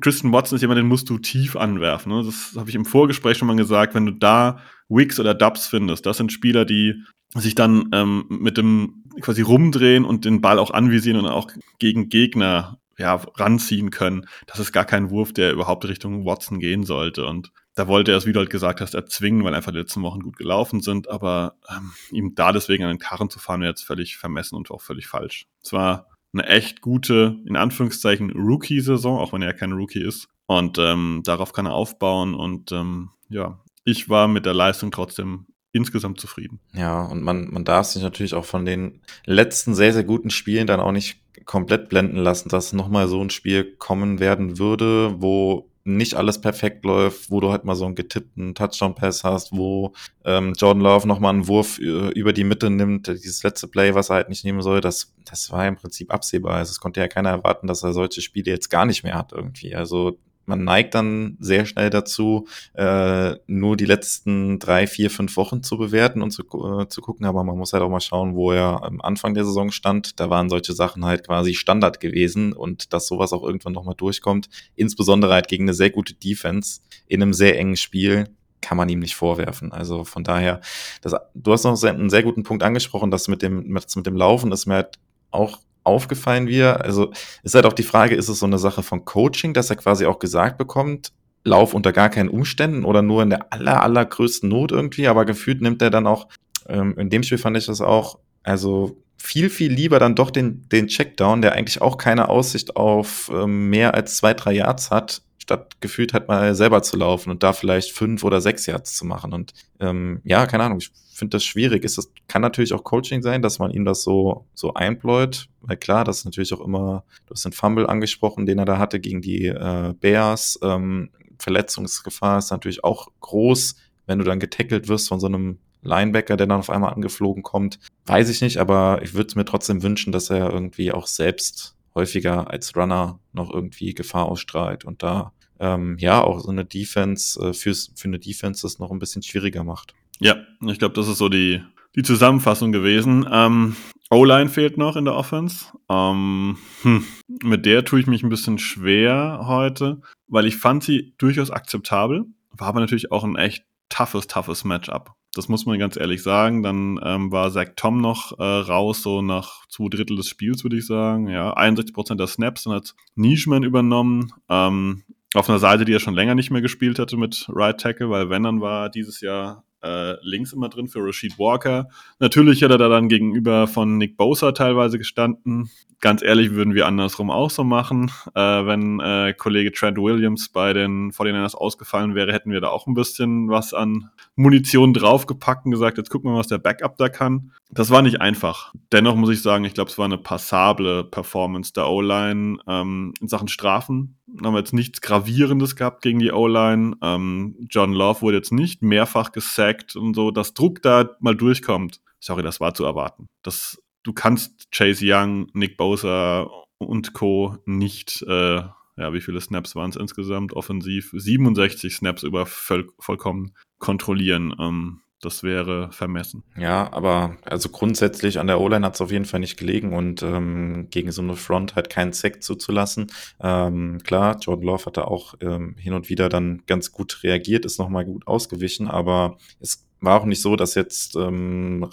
Christian Watson ist jemand, den musst du tief anwerfen. Ne? Das habe ich im Vorgespräch schon mal gesagt. Wenn du da Wicks oder Dubs findest, das sind Spieler, die sich dann ähm, mit dem quasi rumdrehen und den Ball auch anvisieren und auch gegen Gegner ja, ranziehen können. Das ist gar kein Wurf, der überhaupt Richtung Watson gehen sollte. Und da wollte er es, wie du halt gesagt hast, erzwingen, weil einfach die letzten Wochen gut gelaufen sind. Aber ähm, ihm da deswegen an den Karren zu fahren, wäre jetzt völlig vermessen und auch völlig falsch. Es war eine echt gute, in Anführungszeichen, Rookie-Saison, auch wenn er kein Rookie ist. Und ähm, darauf kann er aufbauen. Und ähm, ja, ich war mit der Leistung trotzdem insgesamt zufrieden. Ja, und man, man darf sich natürlich auch von den letzten sehr, sehr guten Spielen dann auch nicht komplett blenden lassen, dass nochmal so ein Spiel kommen werden würde, wo nicht alles perfekt läuft, wo du halt mal so einen getippten Touchdown-Pass hast, wo ähm, Jordan Love nochmal einen Wurf äh, über die Mitte nimmt, dieses letzte Play, was er halt nicht nehmen soll, das, das war im Prinzip absehbar. Also es konnte ja keiner erwarten, dass er solche Spiele jetzt gar nicht mehr hat irgendwie. Also man neigt dann sehr schnell dazu, äh, nur die letzten drei, vier, fünf Wochen zu bewerten und zu, äh, zu gucken, aber man muss halt auch mal schauen, wo er am Anfang der Saison stand. Da waren solche Sachen halt quasi Standard gewesen und dass sowas auch irgendwann nochmal durchkommt, insbesondere halt gegen eine sehr gute Defense in einem sehr engen Spiel, kann man ihm nicht vorwerfen. Also von daher, das, du hast noch einen sehr guten Punkt angesprochen, dass mit dem, mit, mit dem Laufen ist mir halt auch aufgefallen wir. Also ist halt auch die Frage, ist es so eine Sache von Coaching, dass er quasi auch gesagt bekommt, lauf unter gar keinen Umständen oder nur in der aller, allergrößten Not irgendwie, aber gefühlt nimmt er dann auch, ähm, in dem Spiel fand ich das auch, also viel, viel lieber dann doch den, den Checkdown, der eigentlich auch keine Aussicht auf ähm, mehr als zwei, drei Yards hat, statt gefühlt halt mal selber zu laufen und da vielleicht fünf oder sechs Yards zu machen. Und ähm, ja, keine Ahnung, ich finde das schwierig. Ist das kann natürlich auch Coaching sein, dass man ihm das so so einbläut, weil klar, das ist natürlich auch immer, du hast den Fumble angesprochen, den er da hatte gegen die äh, Bears. Ähm, Verletzungsgefahr ist natürlich auch groß, wenn du dann getackelt wirst von so einem Linebacker, der dann auf einmal angeflogen kommt. Weiß ich nicht, aber ich würde mir trotzdem wünschen, dass er irgendwie auch selbst häufiger als Runner noch irgendwie Gefahr ausstrahlt und da ähm, ja auch so eine Defense äh, fürs, für eine Defense das noch ein bisschen schwieriger macht. Ja, ich glaube, das ist so die, die Zusammenfassung gewesen. Ähm, O-Line fehlt noch in der Offense. Ähm, hm, mit der tue ich mich ein bisschen schwer heute, weil ich fand sie durchaus akzeptabel, war aber natürlich auch ein echt toughes, toughes Matchup. Das muss man ganz ehrlich sagen. Dann ähm, war Zach Tom noch äh, raus, so nach zwei Drittel des Spiels, würde ich sagen. Ja, 61% der Snaps, dann hat Nischman übernommen. Ähm, auf einer Seite, die er schon länger nicht mehr gespielt hatte mit Right Tackle, weil wenn dann war dieses Jahr äh, links immer drin für Rashid Walker. Natürlich hat er da dann gegenüber von Nick Bosa teilweise gestanden. Ganz ehrlich würden wir andersrum auch so machen. Äh, wenn äh, Kollege Trent Williams bei den 49ers ausgefallen wäre, hätten wir da auch ein bisschen was an Munition draufgepackt und gesagt, jetzt gucken wir mal, was der Backup da kann. Das war nicht einfach. Dennoch muss ich sagen, ich glaube, es war eine passable Performance der O-Line ähm, in Sachen Strafen haben wir jetzt nichts Gravierendes gehabt gegen die O-Line. Ähm, John Love wurde jetzt nicht mehrfach gesackt und so, dass Druck da mal durchkommt. Sorry, das war zu erwarten. Das, du kannst Chase Young, Nick Bosa und Co. nicht, äh, ja, wie viele Snaps waren es insgesamt offensiv? 67 Snaps über voll, vollkommen kontrollieren. Ähm, das wäre vermessen. Ja, aber also grundsätzlich an der O-Line hat es auf jeden Fall nicht gelegen und ähm, gegen so eine Front halt keinen Sack zuzulassen. Ähm, klar, Jordan Love hat da auch ähm, hin und wieder dann ganz gut reagiert, ist nochmal gut ausgewichen, aber es war auch nicht so, dass jetzt ähm,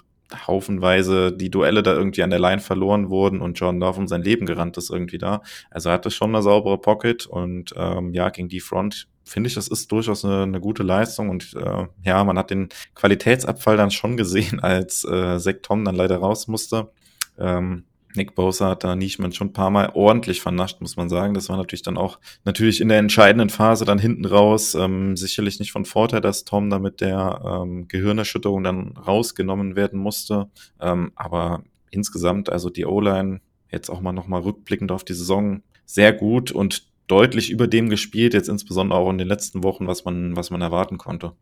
haufenweise die Duelle da irgendwie an der Line verloren wurden und Jordan Love um sein Leben gerannt ist irgendwie da. Also er hatte schon eine saubere Pocket und ähm, ja, gegen die Front finde ich, das ist durchaus eine, eine gute Leistung und äh, ja, man hat den Qualitätsabfall dann schon gesehen, als äh, Zach Tom dann leider raus musste. Ähm, Nick Bosa hat da Nischmann schon ein paar Mal ordentlich vernascht, muss man sagen. Das war natürlich dann auch natürlich in der entscheidenden Phase dann hinten raus ähm, sicherlich nicht von Vorteil, dass Tom da mit der ähm, Gehirnerschütterung dann rausgenommen werden musste. Ähm, aber insgesamt, also die O-Line, jetzt auch mal nochmal rückblickend auf die Saison, sehr gut und deutlich über dem gespielt, jetzt insbesondere auch in den letzten Wochen, was man, was man erwarten konnte.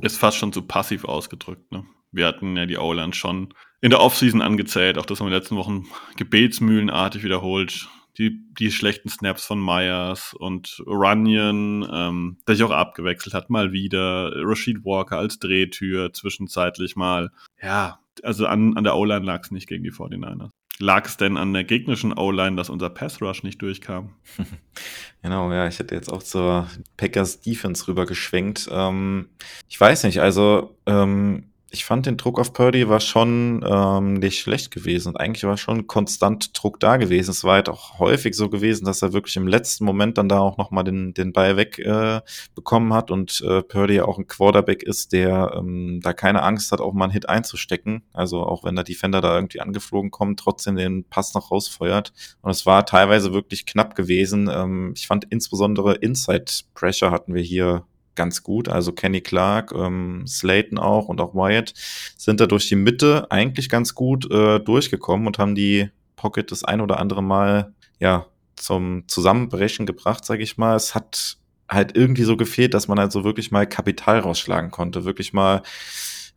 Ist fast schon zu passiv ausgedrückt. Ne? Wir hatten ja die O-Line schon in der Offseason angezählt, auch das haben wir in den letzten Wochen gebetsmühlenartig wiederholt. Die, die schlechten Snaps von Myers und Runyon, ähm, der sich auch abgewechselt hat, mal wieder. Rashid Walker als Drehtür, zwischenzeitlich mal. Ja, also an, an der O-Line lag es nicht gegen die 49ers. Lag es denn an der gegnerischen O-Line, dass unser Pass Rush nicht durchkam? genau, ja, ich hätte jetzt auch zur Packers Defense rüber geschwenkt. Ähm, ich weiß nicht, also ähm, ich fand den Druck auf Purdy war schon ähm, nicht schlecht gewesen. Und eigentlich war schon konstant Druck da gewesen. Es war halt auch häufig so gewesen, dass er wirklich im letzten Moment dann da auch nochmal den, den Ball weg äh, bekommen hat und äh, Purdy auch ein Quarterback ist, der ähm, da keine Angst hat, auch mal einen Hit einzustecken. Also auch wenn der Defender da irgendwie angeflogen kommt, trotzdem den Pass noch rausfeuert. Und es war teilweise wirklich knapp gewesen. Ähm, ich fand insbesondere Inside Pressure hatten wir hier ganz gut. Also Kenny Clark, ähm, Slayton auch und auch Wyatt sind da durch die Mitte eigentlich ganz gut äh, durchgekommen und haben die Pocket das ein oder andere Mal ja zum Zusammenbrechen gebracht, sage ich mal. Es hat halt irgendwie so gefehlt, dass man halt so wirklich mal Kapital rausschlagen konnte, wirklich mal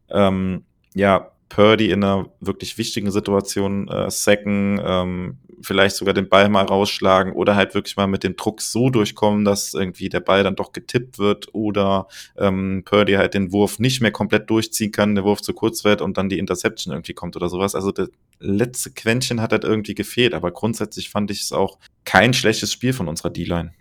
ähm, ja Purdy in einer wirklich wichtigen Situation äh, sacken, ähm, vielleicht sogar den Ball mal rausschlagen oder halt wirklich mal mit dem Druck so durchkommen, dass irgendwie der Ball dann doch getippt wird oder ähm, Purdy halt den Wurf nicht mehr komplett durchziehen kann, der Wurf zu kurz wird und dann die Interception irgendwie kommt oder sowas. Also das letzte Quäntchen hat halt irgendwie gefehlt, aber grundsätzlich fand ich es auch kein schlechtes Spiel von unserer D-Line.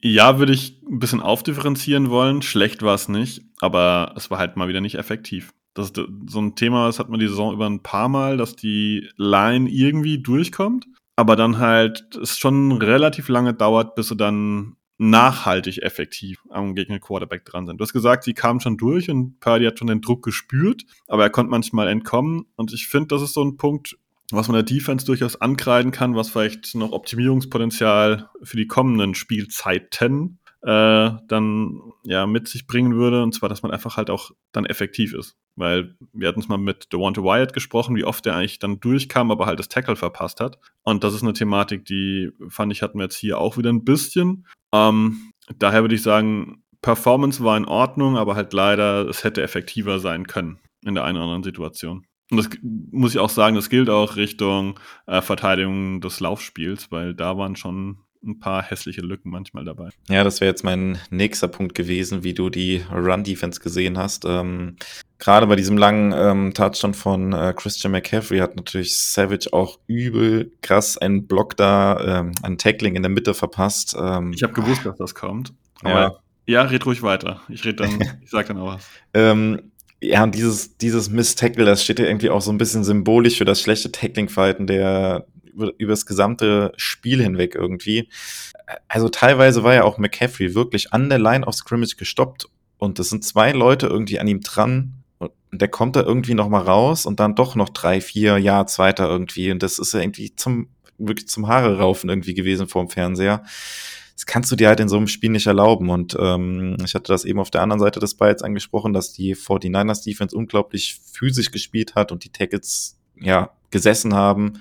Ja, würde ich ein bisschen aufdifferenzieren wollen. Schlecht war es nicht, aber es war halt mal wieder nicht effektiv. Das ist so ein Thema, das hat man die Saison über ein paar Mal, dass die Line irgendwie durchkommt, aber dann halt es schon relativ lange dauert, bis sie dann nachhaltig effektiv am Gegner Quarterback dran sind. Du hast gesagt, sie kamen schon durch und Purdy hat schon den Druck gespürt, aber er konnte manchmal entkommen und ich finde, das ist so ein Punkt, was man der Defense durchaus ankreiden kann, was vielleicht noch Optimierungspotenzial für die kommenden Spielzeiten äh, dann ja mit sich bringen würde. Und zwar, dass man einfach halt auch dann effektiv ist. Weil wir hatten es mal mit Devonta Wyatt gesprochen, wie oft er eigentlich dann durchkam, aber halt das Tackle verpasst hat. Und das ist eine Thematik, die fand ich, hatten wir jetzt hier auch wieder ein bisschen. Ähm, daher würde ich sagen, Performance war in Ordnung, aber halt leider, es hätte effektiver sein können in der einen oder anderen Situation. Und das muss ich auch sagen, das gilt auch Richtung äh, Verteidigung des Laufspiels, weil da waren schon ein paar hässliche Lücken manchmal dabei. Ja, das wäre jetzt mein nächster Punkt gewesen, wie du die Run-Defense gesehen hast. Ähm, Gerade bei diesem langen ähm, Touchdown von äh, Christian McCaffrey hat natürlich Savage auch übel krass einen Block da, ähm, ein Tackling in der Mitte verpasst. Ähm, ich habe gewusst, dass das kommt. Aber ja, ja red ruhig weiter. Ich red dann, ich sag dann auch was. Ähm, ja, und dieses, dieses Miss-Tackle, das steht ja irgendwie auch so ein bisschen symbolisch für das schlechte Tackling-Verhalten der über, das gesamte Spiel hinweg irgendwie. Also teilweise war ja auch McCaffrey wirklich an der Line of Scrimmage gestoppt und es sind zwei Leute irgendwie an ihm dran und der kommt da irgendwie noch mal raus und dann doch noch drei, vier Yards weiter irgendwie und das ist ja irgendwie zum wirklich zum Haare raufen irgendwie gewesen vorm Fernseher. Das kannst du dir halt in so einem Spiel nicht erlauben. Und ähm, ich hatte das eben auf der anderen Seite des Balls angesprochen, dass die 49ers Defense unglaublich physisch gespielt hat und die Tackles ja gesessen haben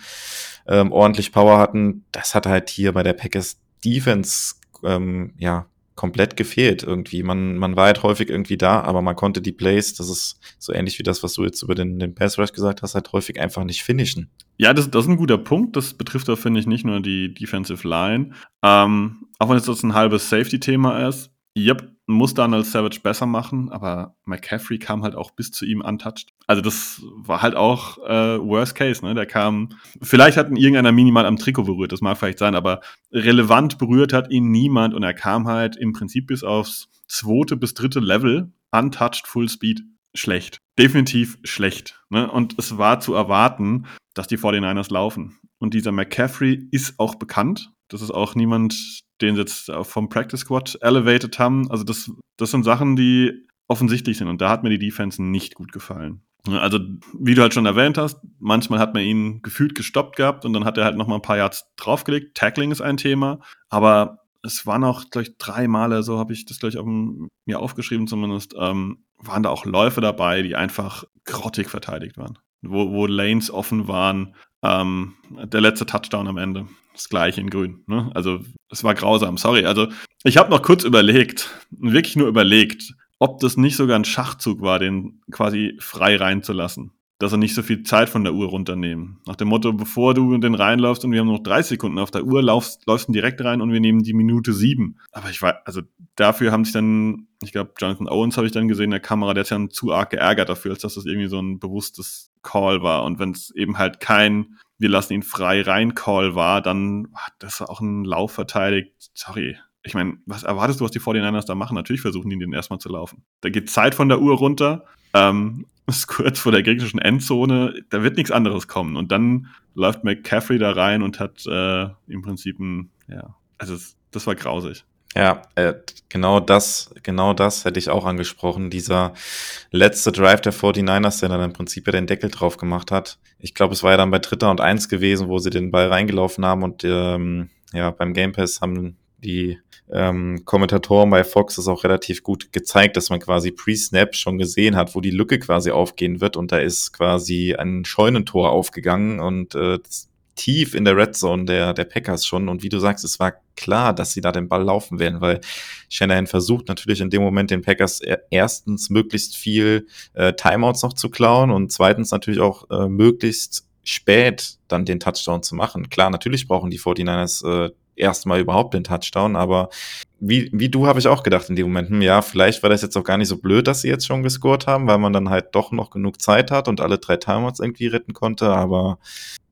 ähm, ordentlich Power hatten. Das hat halt hier bei der Packers Defense ähm, ja komplett gefehlt irgendwie. Man, man war halt häufig irgendwie da, aber man konnte die Plays, das ist so ähnlich wie das, was du jetzt über den, den Pass Rush gesagt hast, halt häufig einfach nicht finishen. Ja, das, das ist ein guter Punkt. Das betrifft da, finde ich, nicht nur die Defensive Line. Ähm, auch wenn es jetzt ein halbes Safety-Thema ist. Yep, muss dann als Savage besser machen, aber McCaffrey kam halt auch bis zu ihm untouched. Also das war halt auch äh, Worst Case, ne? Der kam, vielleicht hat ihn irgendeiner minimal am Trikot berührt, das mag vielleicht sein, aber relevant berührt hat ihn niemand und er kam halt im Prinzip bis aufs zweite bis dritte Level untouched Full Speed schlecht. Definitiv schlecht. Ne? Und es war zu erwarten, dass die 49ers laufen. Und dieser McCaffrey ist auch bekannt. Das ist auch niemand, den sie jetzt vom Practice Squad elevated haben. Also das, das sind Sachen, die offensichtlich sind. Und da hat mir die Defense nicht gut gefallen. Also, wie du halt schon erwähnt hast, manchmal hat man ihn gefühlt gestoppt gehabt und dann hat er halt noch mal ein paar Yards draufgelegt. Tackling ist ein Thema, aber es waren auch, glaube ich, drei Male, so habe ich das gleich auf mir aufgeschrieben zumindest, ähm, waren da auch Läufe dabei, die einfach grottig verteidigt waren. Wo, wo Lanes offen waren. Ähm, der letzte Touchdown am Ende das gleiche in grün. Ne? Also es war grausam, sorry. Also ich habe noch kurz überlegt, wirklich nur überlegt, ob das nicht sogar ein Schachzug war, den quasi frei reinzulassen. Dass er nicht so viel Zeit von der Uhr runternehmen. Nach dem Motto, bevor du den reinläufst und wir haben noch drei Sekunden auf der Uhr, laufst, läufst du direkt rein und wir nehmen die Minute sieben. Aber ich war, also dafür haben sich dann, ich glaube, Jonathan Owens habe ich dann gesehen in der Kamera, der hat sich dann zu arg geärgert dafür, als dass das irgendwie so ein bewusstes Call war. Und wenn es eben halt kein wir lassen ihn frei rein Call war, dann hat das auch ein Lauf verteidigt. Sorry. Ich meine, was erwartest du, was die 49ers da machen? Natürlich versuchen die den erstmal zu laufen. Da geht Zeit von der Uhr runter. Ähm, ist kurz vor der gegnerischen Endzone. Da wird nichts anderes kommen. Und dann läuft McCaffrey da rein und hat äh, im Prinzip ein, ja, also das war grausig. Ja, äh, genau das, genau das hätte ich auch angesprochen. Dieser letzte Drive der 49ers, der dann im Prinzip ja den Deckel drauf gemacht hat. Ich glaube, es war ja dann bei Dritter und Eins gewesen, wo sie den Ball reingelaufen haben und ähm, ja, beim Game Pass haben die ähm, Kommentatoren bei Fox das auch relativ gut gezeigt, dass man quasi pre-Snap schon gesehen hat, wo die Lücke quasi aufgehen wird und da ist quasi ein Scheunentor aufgegangen und äh, tief in der Red Zone der, der Packers schon. Und wie du sagst, es war klar, dass sie da den Ball laufen werden, weil Shanahan versucht natürlich in dem Moment den Packers erstens möglichst viel äh, Timeouts noch zu klauen und zweitens natürlich auch äh, möglichst spät dann den Touchdown zu machen. Klar, natürlich brauchen die 49ers äh, erstmal überhaupt den Touchdown, aber wie, wie du habe ich auch gedacht in dem Moment, hm, ja, vielleicht war das jetzt auch gar nicht so blöd, dass sie jetzt schon gescored haben, weil man dann halt doch noch genug Zeit hat und alle drei Timeouts irgendwie retten konnte, aber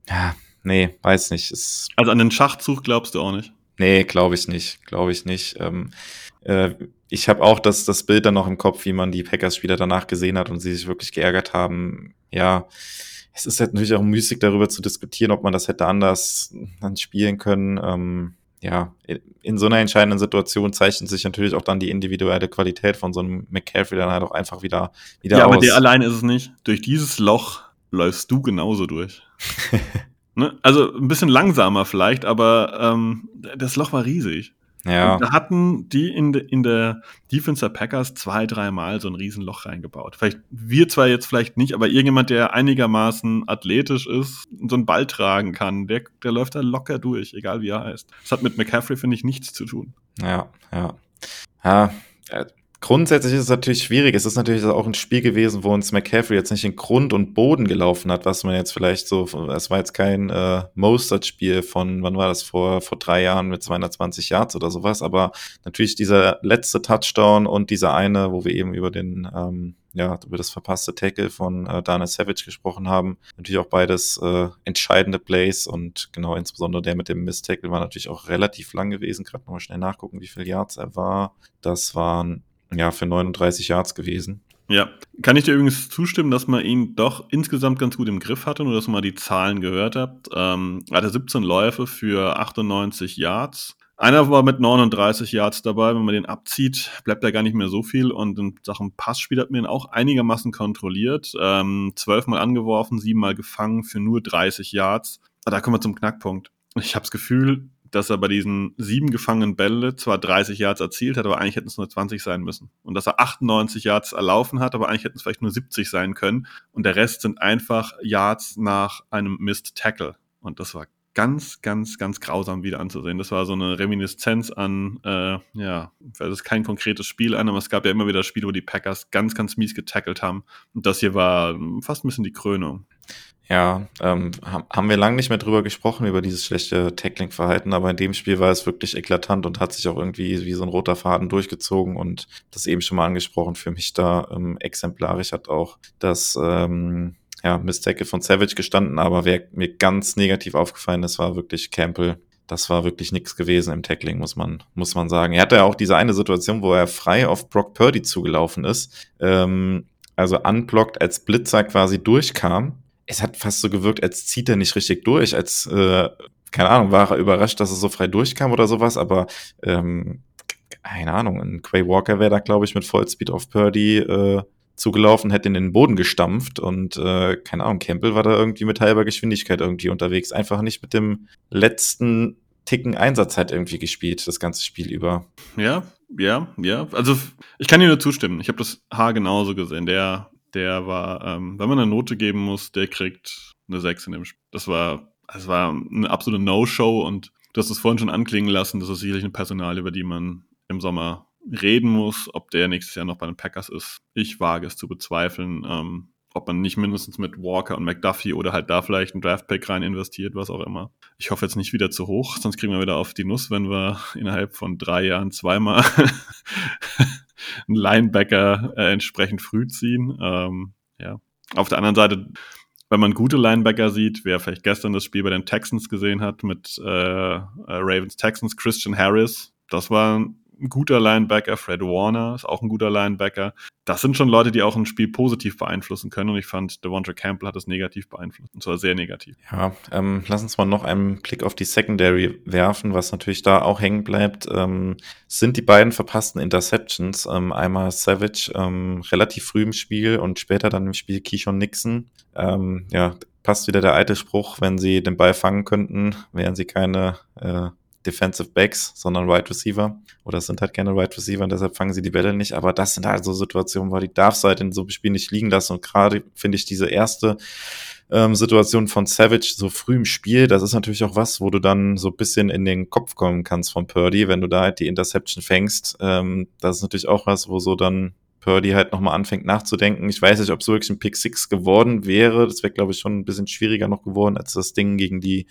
ja, nee, weiß nicht. Es, also an den Schachzug glaubst du auch nicht? Nee, glaube ich nicht, glaube ich nicht. Ähm, äh, ich habe auch das, das Bild dann noch im Kopf, wie man die Packers-Spieler danach gesehen hat und sie sich wirklich geärgert haben. Ja, es ist halt natürlich auch müßig darüber zu diskutieren, ob man das hätte anders dann spielen können. Ähm, ja, in so einer entscheidenden Situation zeichnet sich natürlich auch dann die individuelle Qualität von so einem McCaffrey dann halt auch einfach wieder, wieder ja, aus. Ja, aber der allein ist es nicht. Durch dieses Loch läufst du genauso durch. Ne? Also ein bisschen langsamer vielleicht, aber ähm, das Loch war riesig. Ja. Und da hatten die in, de, in der Defense der Packers zwei, dreimal so ein Riesenloch reingebaut. Vielleicht wir zwar jetzt vielleicht nicht, aber irgendjemand, der einigermaßen athletisch ist und so einen Ball tragen kann, der, der läuft da locker durch, egal wie er heißt. Das hat mit McCaffrey, finde ich, nichts zu tun. Ja, ja. Ja, äh, Grundsätzlich ist es natürlich schwierig. Es ist natürlich auch ein Spiel gewesen, wo uns McCaffrey jetzt nicht in Grund und Boden gelaufen hat, was man jetzt vielleicht so, es war jetzt kein äh, Mostert-Spiel von, wann war das, vor, vor drei Jahren mit 220 Yards oder sowas, aber natürlich dieser letzte Touchdown und dieser eine, wo wir eben über den, ähm, ja, über das verpasste Tackle von äh, Dana Savage gesprochen haben. Natürlich auch beides äh, entscheidende Plays und genau insbesondere der mit dem Miss-Tackle war natürlich auch relativ lang gewesen. Gerade nochmal schnell nachgucken, wie viel Yards er war. Das waren ja, für 39 Yards gewesen. Ja, kann ich dir übrigens zustimmen, dass man ihn doch insgesamt ganz gut im Griff hatte, nur dass man mal die Zahlen gehört habt. Ähm, er hatte 17 Läufe für 98 Yards. Einer war mit 39 Yards dabei. Wenn man den abzieht, bleibt da gar nicht mehr so viel. Und in Sachen Passspiel hat man ihn auch einigermaßen kontrolliert. Ähm, zwölfmal angeworfen, siebenmal gefangen für nur 30 Yards. Da kommen wir zum Knackpunkt. Ich habe das Gefühl, dass er bei diesen sieben gefangenen Bälle zwar 30 Yards erzielt hat, aber eigentlich hätten es nur 20 sein müssen. Und dass er 98 Yards erlaufen hat, aber eigentlich hätten es vielleicht nur 70 sein können. Und der Rest sind einfach Yards nach einem Missed Tackle. Und das war ganz, ganz, ganz grausam wieder anzusehen. Das war so eine Reminiszenz an, äh, ja, das ist kein konkretes Spiel an, aber es gab ja immer wieder Spiele, wo die Packers ganz, ganz mies getackelt haben. Und das hier war fast ein bisschen die Krönung. Ja, ähm, haben wir lange nicht mehr drüber gesprochen, über dieses schlechte Tackling-Verhalten, aber in dem Spiel war es wirklich eklatant und hat sich auch irgendwie wie so ein roter Faden durchgezogen und das eben schon mal angesprochen, für mich da ähm, exemplarisch hat auch das ähm, ja, Mistake von Savage gestanden, aber wer mir ganz negativ aufgefallen ist, war wirklich Campbell. Das war wirklich nichts gewesen im Tackling, muss man, muss man sagen. Er hatte ja auch diese eine Situation, wo er frei auf Brock Purdy zugelaufen ist, ähm, also unblocked als Blitzer quasi durchkam es hat fast so gewirkt, als zieht er nicht richtig durch, als, äh, keine Ahnung, war er überrascht, dass er so frei durchkam oder sowas, aber ähm, keine Ahnung, ein Quay Walker wäre da, glaube ich, mit Vollspeed auf Purdy äh, zugelaufen, hätte in den Boden gestampft und äh, keine Ahnung, Campbell war da irgendwie mit halber Geschwindigkeit irgendwie unterwegs, einfach nicht mit dem letzten Ticken Einsatzzeit irgendwie gespielt, das ganze Spiel über. Ja, ja, ja. Also ich kann dir nur zustimmen. Ich habe das Haar genauso gesehen. Der der war, ähm, wenn man eine Note geben muss, der kriegt eine 6 in dem Spiel. Das war, das war eine absolute No-Show und du hast es vorhin schon anklingen lassen, das ist sicherlich eine Personal, über die man im Sommer reden muss, ob der nächstes Jahr noch bei den Packers ist. Ich wage es zu bezweifeln, ähm, ob man nicht mindestens mit Walker und McDuffie oder halt da vielleicht einen Draftpick rein investiert, was auch immer. Ich hoffe jetzt nicht wieder zu hoch, sonst kriegen wir wieder auf die Nuss, wenn wir innerhalb von drei Jahren zweimal einen Linebacker äh, entsprechend früh ziehen. Ähm, ja. Auf der anderen Seite, wenn man gute Linebacker sieht, wer vielleicht gestern das Spiel bei den Texans gesehen hat mit äh, äh Ravens Texans, Christian Harris, das war ein guter Linebacker, Fred Warner ist auch ein guter Linebacker. Das sind schon Leute, die auch ein Spiel positiv beeinflussen können und ich fand, Devonta Campbell hat es negativ beeinflusst und zwar sehr negativ. Ja, ähm, lass uns mal noch einen Blick auf die Secondary werfen, was natürlich da auch hängen bleibt, ähm, sind die beiden verpassten Interceptions. Ähm, einmal Savage ähm, relativ früh im Spiel und später dann im Spiel Keyshawn Nixon. Ähm, ja, passt wieder der alte Spruch, wenn sie den Ball fangen könnten, wären sie keine äh, Defensive Backs, sondern Wide Receiver. Oder es sind halt gerne Wide Receiver und deshalb fangen sie die Bälle nicht. Aber das sind halt so Situationen, wo die darfst halt in so einem Spiel nicht liegen lassen. Und gerade finde ich diese erste ähm, Situation von Savage so früh im Spiel, das ist natürlich auch was, wo du dann so ein bisschen in den Kopf kommen kannst von Purdy, wenn du da halt die Interception fängst. Ähm, das ist natürlich auch was, wo so dann Purdy halt nochmal anfängt nachzudenken. Ich weiß nicht, ob es wirklich ein Pick 6 geworden wäre. Das wäre, glaube ich, schon ein bisschen schwieriger noch geworden als das Ding gegen die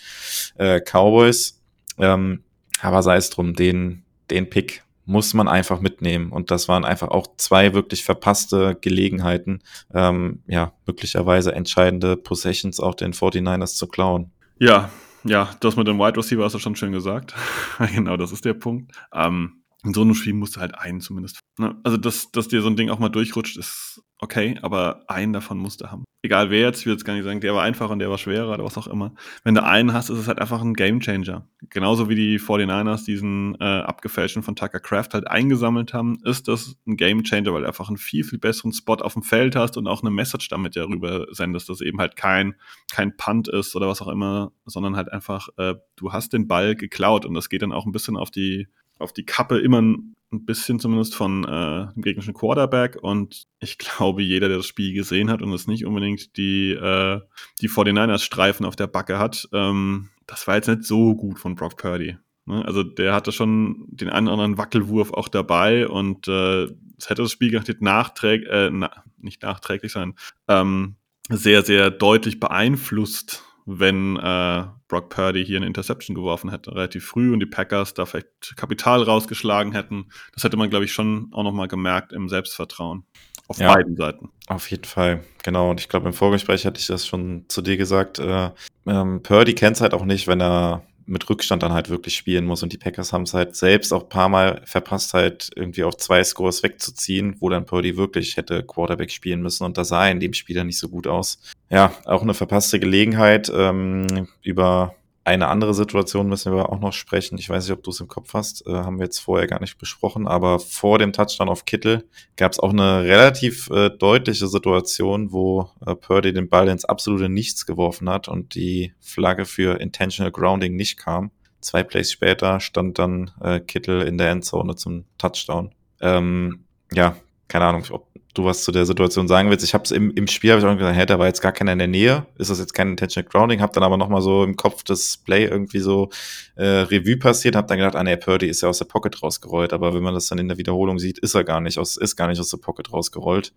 äh, Cowboys. Ähm, aber sei es drum, den, den Pick muss man einfach mitnehmen. Und das waren einfach auch zwei wirklich verpasste Gelegenheiten, ähm, ja, möglicherweise entscheidende Possessions auch den 49ers zu klauen. Ja, ja, das mit dem Wide Receiver hast du schon schön gesagt. genau, das ist der Punkt. Ähm, in so einem Spiel musst du halt einen zumindest. Ne? Also, dass, dass dir so ein Ding auch mal durchrutscht, ist okay, aber einen davon musst du haben. Egal wer jetzt, ich will jetzt gar nicht sagen, der war einfacher und der war schwerer oder was auch immer. Wenn du einen hast, ist es halt einfach ein Gamechanger. Genauso wie die 49ers diesen äh, abgefälschten von Tucker Craft halt eingesammelt haben, ist das ein Gamechanger, weil du einfach einen viel, viel besseren Spot auf dem Feld hast und auch eine Message damit ja rüber sendest, dass eben halt kein, kein Punt ist oder was auch immer, sondern halt einfach, äh, du hast den Ball geklaut und das geht dann auch ein bisschen auf die auf die Kappe immer ein bisschen zumindest von äh, dem gegnerischen Quarterback und ich glaube, jeder, der das Spiel gesehen hat und es nicht unbedingt die, äh, die 49ers Streifen auf der Backe hat, ähm, das war jetzt nicht so gut von Brock Purdy. Ne? Also der hatte schon den einen oder anderen Wackelwurf auch dabei und äh, es hätte das Spiel garantiert nachträglich, äh, na, nicht nachträglich sein, ähm, sehr, sehr deutlich beeinflusst, wenn äh, Brock Purdy hier eine Interception geworfen hätte, relativ früh und die Packers da vielleicht Kapital rausgeschlagen hätten. Das hätte man, glaube ich, schon auch nochmal gemerkt im Selbstvertrauen. Auf ja, beiden Seiten. Auf jeden Fall, genau. Und ich glaube, im Vorgespräch hatte ich das schon zu dir gesagt. Äh, ähm, Purdy kennt es halt auch nicht, wenn er mit Rückstand dann halt wirklich spielen muss. Und die Packers haben es halt selbst auch paar Mal verpasst, halt irgendwie auf zwei Scores wegzuziehen, wo dann Purdy wirklich hätte Quarterback spielen müssen. Und da sah er in dem Spiel dann nicht so gut aus. Ja, auch eine verpasste Gelegenheit ähm, über eine andere Situation müssen wir auch noch sprechen. Ich weiß nicht, ob du es im Kopf hast, äh, haben wir jetzt vorher gar nicht besprochen, aber vor dem Touchdown auf Kittel gab es auch eine relativ äh, deutliche Situation, wo äh, Purdy den Ball ins absolute Nichts geworfen hat und die Flagge für Intentional Grounding nicht kam. Zwei Plays später stand dann äh, Kittel in der Endzone zum Touchdown. Ähm, ja, keine Ahnung, ob du was zu der Situation sagen willst. Ich habe es im, im Spiel hab ich auch gesagt, hey, da war jetzt gar keiner in der Nähe. Ist das jetzt kein Intentional Grounding? Hab dann aber noch mal so im Kopf das Play irgendwie so äh, Revue passiert. Hab dann gedacht, ah nee, Purdy ist ja aus der Pocket rausgerollt. Aber wenn man das dann in der Wiederholung sieht, ist er gar nicht aus, ist gar nicht aus der Pocket rausgerollt.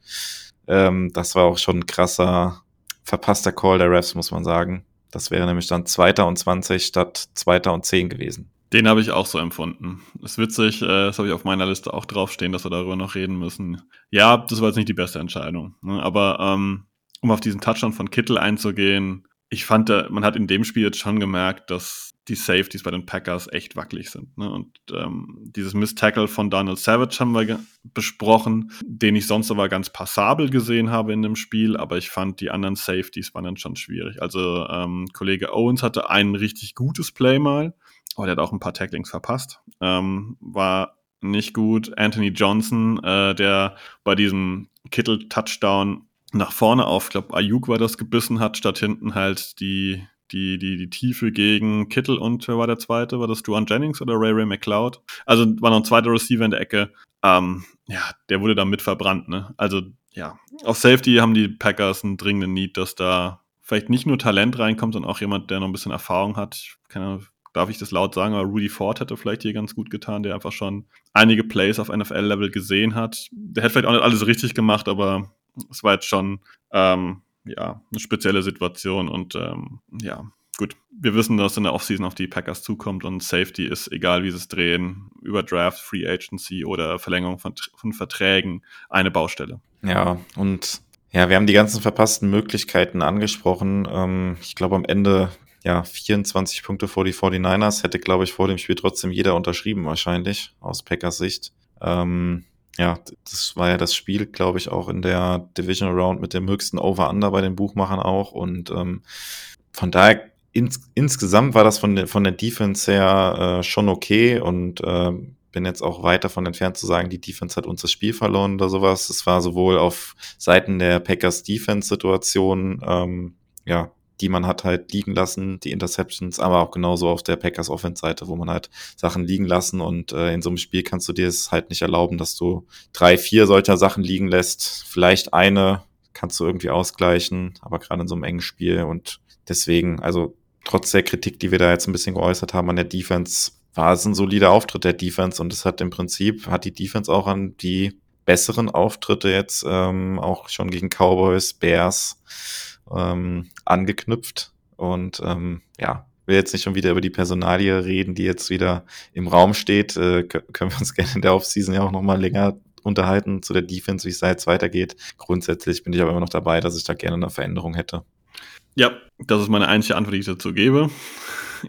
Ähm, das war auch schon ein krasser verpasster Call der Refs, muss man sagen. Das wäre nämlich dann Zweiter und 20 statt Zweiter und 10 gewesen. Den habe ich auch so empfunden. ist witzig, äh, das habe ich auf meiner Liste auch draufstehen, dass wir darüber noch reden müssen. Ja, das war jetzt nicht die beste Entscheidung. Ne? Aber ähm, um auf diesen Touchdown von Kittel einzugehen, ich fand, äh, man hat in dem Spiel jetzt schon gemerkt, dass die Safeties bei den Packers echt wackelig sind. Ne? Und ähm, dieses Miss-Tackle von Donald Savage haben wir besprochen, den ich sonst aber ganz passabel gesehen habe in dem Spiel, aber ich fand, die anderen Safeties waren dann schon schwierig. Also ähm, Kollege Owens hatte ein richtig gutes Play mal, Oh, der hat auch ein paar Tacklings verpasst. Ähm, war nicht gut. Anthony Johnson, äh, der bei diesem Kittel-Touchdown nach vorne auf, ich glaube, Ayuk war das gebissen hat, statt hinten halt die, die, die, die Tiefe gegen Kittel und wer war der zweite? War das Duan Jennings oder Ray Ray McLeod? Also war noch ein zweiter Receiver in der Ecke. Ähm, ja, der wurde da mit verbrannt, ne? Also, ja. Auf Safety haben die Packers einen dringenden Need, dass da vielleicht nicht nur Talent reinkommt, sondern auch jemand, der noch ein bisschen Erfahrung hat. Ich kann ja darf ich das laut sagen, aber Rudy Ford hätte vielleicht hier ganz gut getan, der einfach schon einige Plays auf NFL-Level gesehen hat. Der hätte vielleicht auch nicht alles richtig gemacht, aber es war jetzt schon ähm, ja, eine spezielle Situation und ähm, ja, gut, wir wissen, dass in der Offseason auf die Packers zukommt und Safety ist, egal wie sie es drehen, über Draft, Free Agency oder Verlängerung von, von Verträgen, eine Baustelle. Ja, und ja, wir haben die ganzen verpassten Möglichkeiten angesprochen. Ähm, ich glaube, am Ende ja, 24 Punkte vor die 49ers hätte, glaube ich, vor dem Spiel trotzdem jeder unterschrieben, wahrscheinlich, aus Packers Sicht. Ähm, ja, das war ja das Spiel, glaube ich, auch in der Division Round mit dem höchsten Over-Under bei den Buchmachern auch. Und ähm, von daher, ins, insgesamt war das von, der von der Defense her äh, schon okay und äh, bin jetzt auch weit davon entfernt zu sagen, die Defense hat uns das Spiel verloren oder sowas. Es war sowohl auf Seiten der Packers Defense-Situation, ähm, ja, die man hat halt liegen lassen, die Interceptions, aber auch genauso auf der Packers Offense-Seite, wo man halt Sachen liegen lassen und äh, in so einem Spiel kannst du dir es halt nicht erlauben, dass du drei, vier solcher Sachen liegen lässt. Vielleicht eine kannst du irgendwie ausgleichen, aber gerade in so einem engen Spiel und deswegen, also trotz der Kritik, die wir da jetzt ein bisschen geäußert haben an der Defense, war es ein solider Auftritt der Defense und es hat im Prinzip, hat die Defense auch an die besseren Auftritte jetzt ähm, auch schon gegen Cowboys, Bears, ähm, angeknüpft. Und ähm, ja, will jetzt nicht schon wieder über die Personalie reden, die jetzt wieder im Raum steht. Äh, können wir uns gerne in der Offseason ja auch nochmal länger unterhalten zu der Defense, wie es da jetzt weitergeht. Grundsätzlich bin ich aber immer noch dabei, dass ich da gerne eine Veränderung hätte. Ja, das ist meine einzige Antwort, die ich dazu gebe.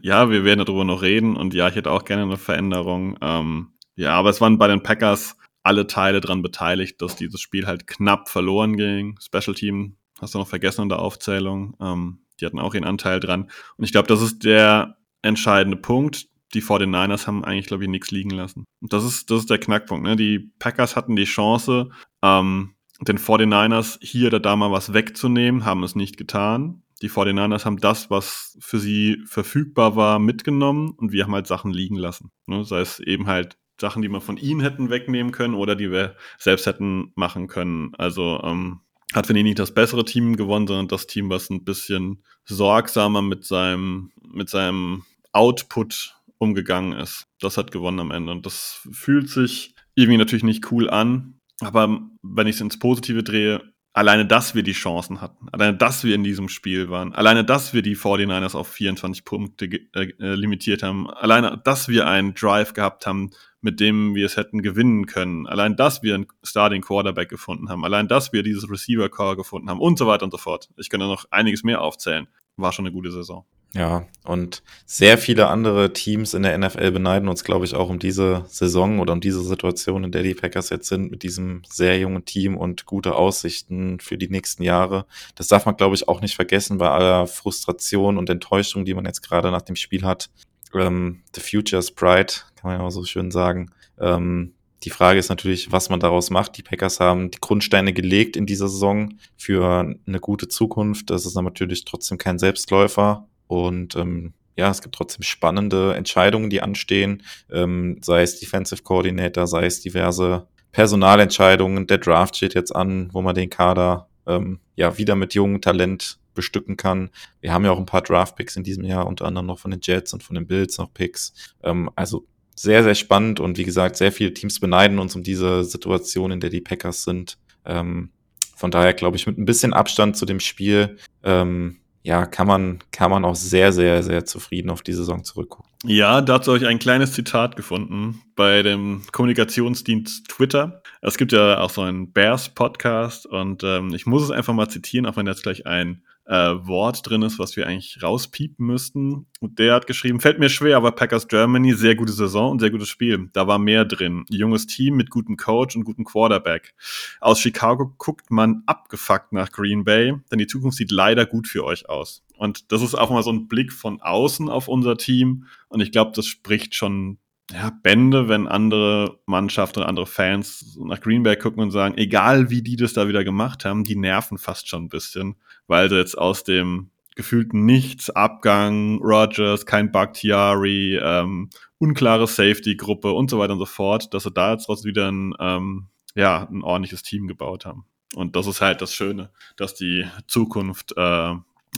Ja, wir werden darüber noch reden und ja, ich hätte auch gerne eine Veränderung. Ähm, ja, aber es waren bei den Packers alle Teile dran beteiligt, dass dieses Spiel halt knapp verloren ging. Special Team hast du noch vergessen in der Aufzählung. Ähm, die hatten auch ihren Anteil dran. Und ich glaube, das ist der entscheidende Punkt. Die 49ers haben eigentlich, glaube ich, nichts liegen lassen. Und das ist, das ist der Knackpunkt. Ne? Die Packers hatten die Chance, ähm, den 49ers hier oder da mal was wegzunehmen, haben es nicht getan. Die 49ers haben das, was für sie verfügbar war, mitgenommen und wir haben halt Sachen liegen lassen. Ne? Sei es eben halt Sachen, die wir von ihnen hätten wegnehmen können oder die wir selbst hätten machen können. Also ähm, hat finde ich nicht das bessere Team gewonnen, sondern das Team, was ein bisschen sorgsamer mit seinem, mit seinem Output umgegangen ist. Das hat gewonnen am Ende. Und das fühlt sich irgendwie natürlich nicht cool an. Aber wenn ich es ins Positive drehe, alleine, dass wir die Chancen hatten, alleine, dass wir in diesem Spiel waren, alleine, dass wir die 49ers auf 24 Punkte äh, äh, limitiert haben, alleine, dass wir einen Drive gehabt haben, mit dem wir es hätten gewinnen können, allein, dass wir einen Starting Quarterback gefunden haben, allein, dass wir dieses Receiver Core gefunden haben und so weiter und so fort. Ich könnte noch einiges mehr aufzählen. War schon eine gute Saison. Ja, und sehr viele andere Teams in der NFL beneiden uns, glaube ich, auch um diese Saison oder um diese Situation, in der die Packers jetzt sind, mit diesem sehr jungen Team und gute Aussichten für die nächsten Jahre. Das darf man, glaube ich, auch nicht vergessen bei aller Frustration und Enttäuschung, die man jetzt gerade nach dem Spiel hat. Ähm, the future is bright, kann man ja auch so schön sagen. Ähm, die Frage ist natürlich, was man daraus macht. Die Packers haben die Grundsteine gelegt in dieser Saison für eine gute Zukunft. Das ist natürlich trotzdem kein Selbstläufer. Und ähm, ja, es gibt trotzdem spannende Entscheidungen, die anstehen, ähm, sei es Defensive Coordinator, sei es diverse Personalentscheidungen. Der Draft steht jetzt an, wo man den Kader ähm, ja wieder mit jungem Talent bestücken kann. Wir haben ja auch ein paar Draft-Picks in diesem Jahr, unter anderem noch von den Jets und von den Bills noch Picks. Ähm, also sehr, sehr spannend und wie gesagt, sehr viele Teams beneiden uns um diese Situation, in der die Packers sind. Ähm, von daher glaube ich, mit ein bisschen Abstand zu dem Spiel ähm, ja, kann man, kann man auch sehr, sehr, sehr zufrieden auf die Saison zurückgucken. Ja, dazu habe ich ein kleines Zitat gefunden bei dem Kommunikationsdienst Twitter. Es gibt ja auch so einen Bears-Podcast und ähm, ich muss es einfach mal zitieren, auch wenn jetzt gleich ein äh, Wort drin ist, was wir eigentlich rauspiepen müssten. Und der hat geschrieben, fällt mir schwer, aber Packers Germany, sehr gute Saison und sehr gutes Spiel. Da war mehr drin. Junges Team mit gutem Coach und gutem Quarterback. Aus Chicago guckt man abgefuckt nach Green Bay, denn die Zukunft sieht leider gut für euch aus. Und das ist auch mal so ein Blick von außen auf unser Team. Und ich glaube, das spricht schon ja, Bände, wenn andere Mannschaften und andere Fans nach Green Bay gucken und sagen, egal wie die das da wieder gemacht haben, die nerven fast schon ein bisschen, weil sie jetzt aus dem gefühlten Nichts, Abgang, Rogers, kein Bakhtiari, ähm, unklare Safety-Gruppe und so weiter und so fort, dass sie da jetzt trotzdem wieder ein, ähm, ja, ein ordentliches Team gebaut haben. Und das ist halt das Schöne, dass die Zukunft äh,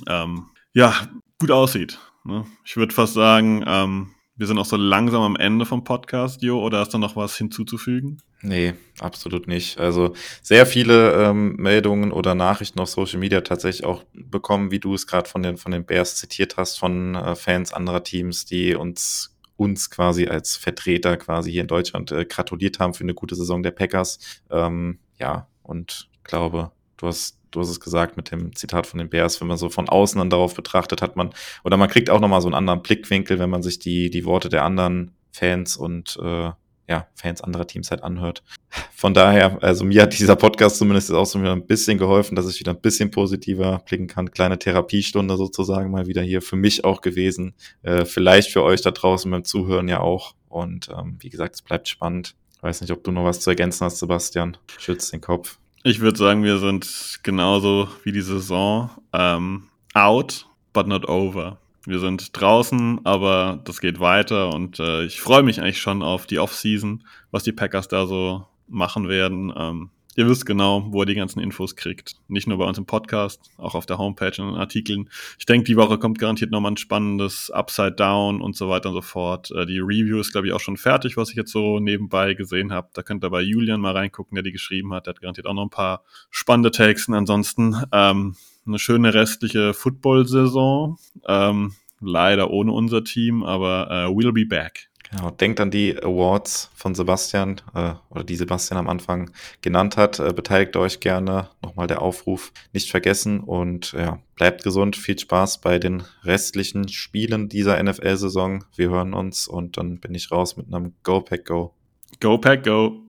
ähm, ja gut aussieht. Ne? Ich würde fast sagen, ähm, wir sind auch so langsam am Ende vom Podcast, Jo, oder hast du noch was hinzuzufügen? Nee, absolut nicht. Also sehr viele ähm, Meldungen oder Nachrichten auf Social Media tatsächlich auch bekommen, wie du es gerade von den, von den Bears zitiert hast, von äh, Fans anderer Teams, die uns uns quasi als Vertreter quasi hier in Deutschland äh, gratuliert haben für eine gute Saison der Packers. Ähm, ja, und glaube, du hast du hast es gesagt mit dem Zitat von den Bears, wenn man so von außen dann darauf betrachtet, hat man, oder man kriegt auch nochmal so einen anderen Blickwinkel, wenn man sich die, die Worte der anderen Fans und äh, ja, Fans anderer Teams halt anhört. Von daher, also mir hat dieser Podcast zumindest auch so wieder ein bisschen geholfen, dass ich wieder ein bisschen positiver blicken kann. Kleine Therapiestunde sozusagen mal wieder hier für mich auch gewesen. Äh, vielleicht für euch da draußen beim Zuhören ja auch. Und ähm, wie gesagt, es bleibt spannend. Weiß nicht, ob du noch was zu ergänzen hast, Sebastian. Schützt den Kopf. Ich würde sagen, wir sind genauso wie die Saison ähm, out, but not over. Wir sind draußen, aber das geht weiter und äh, ich freue mich eigentlich schon auf die Offseason, was die Packers da so machen werden. Ähm, Ihr wisst genau, wo ihr die ganzen Infos kriegt. Nicht nur bei uns im Podcast, auch auf der Homepage und in den Artikeln. Ich denke, die Woche kommt garantiert nochmal ein spannendes Upside Down und so weiter und so fort. Äh, die Review ist, glaube ich, auch schon fertig, was ich jetzt so nebenbei gesehen habe. Da könnt ihr bei Julian mal reingucken, der die geschrieben hat. Der hat garantiert auch noch ein paar spannende Takes. Und ansonsten ähm, eine schöne restliche Football-Saison. Ähm, leider ohne unser Team, aber uh, we'll be back. Genau, denkt an die Awards von Sebastian äh, oder die Sebastian am Anfang genannt hat. Äh, beteiligt euch gerne. Nochmal der Aufruf nicht vergessen und ja, bleibt gesund. Viel Spaß bei den restlichen Spielen dieser NFL-Saison. Wir hören uns und dann bin ich raus mit einem Go Pack Go. Go Pack Go.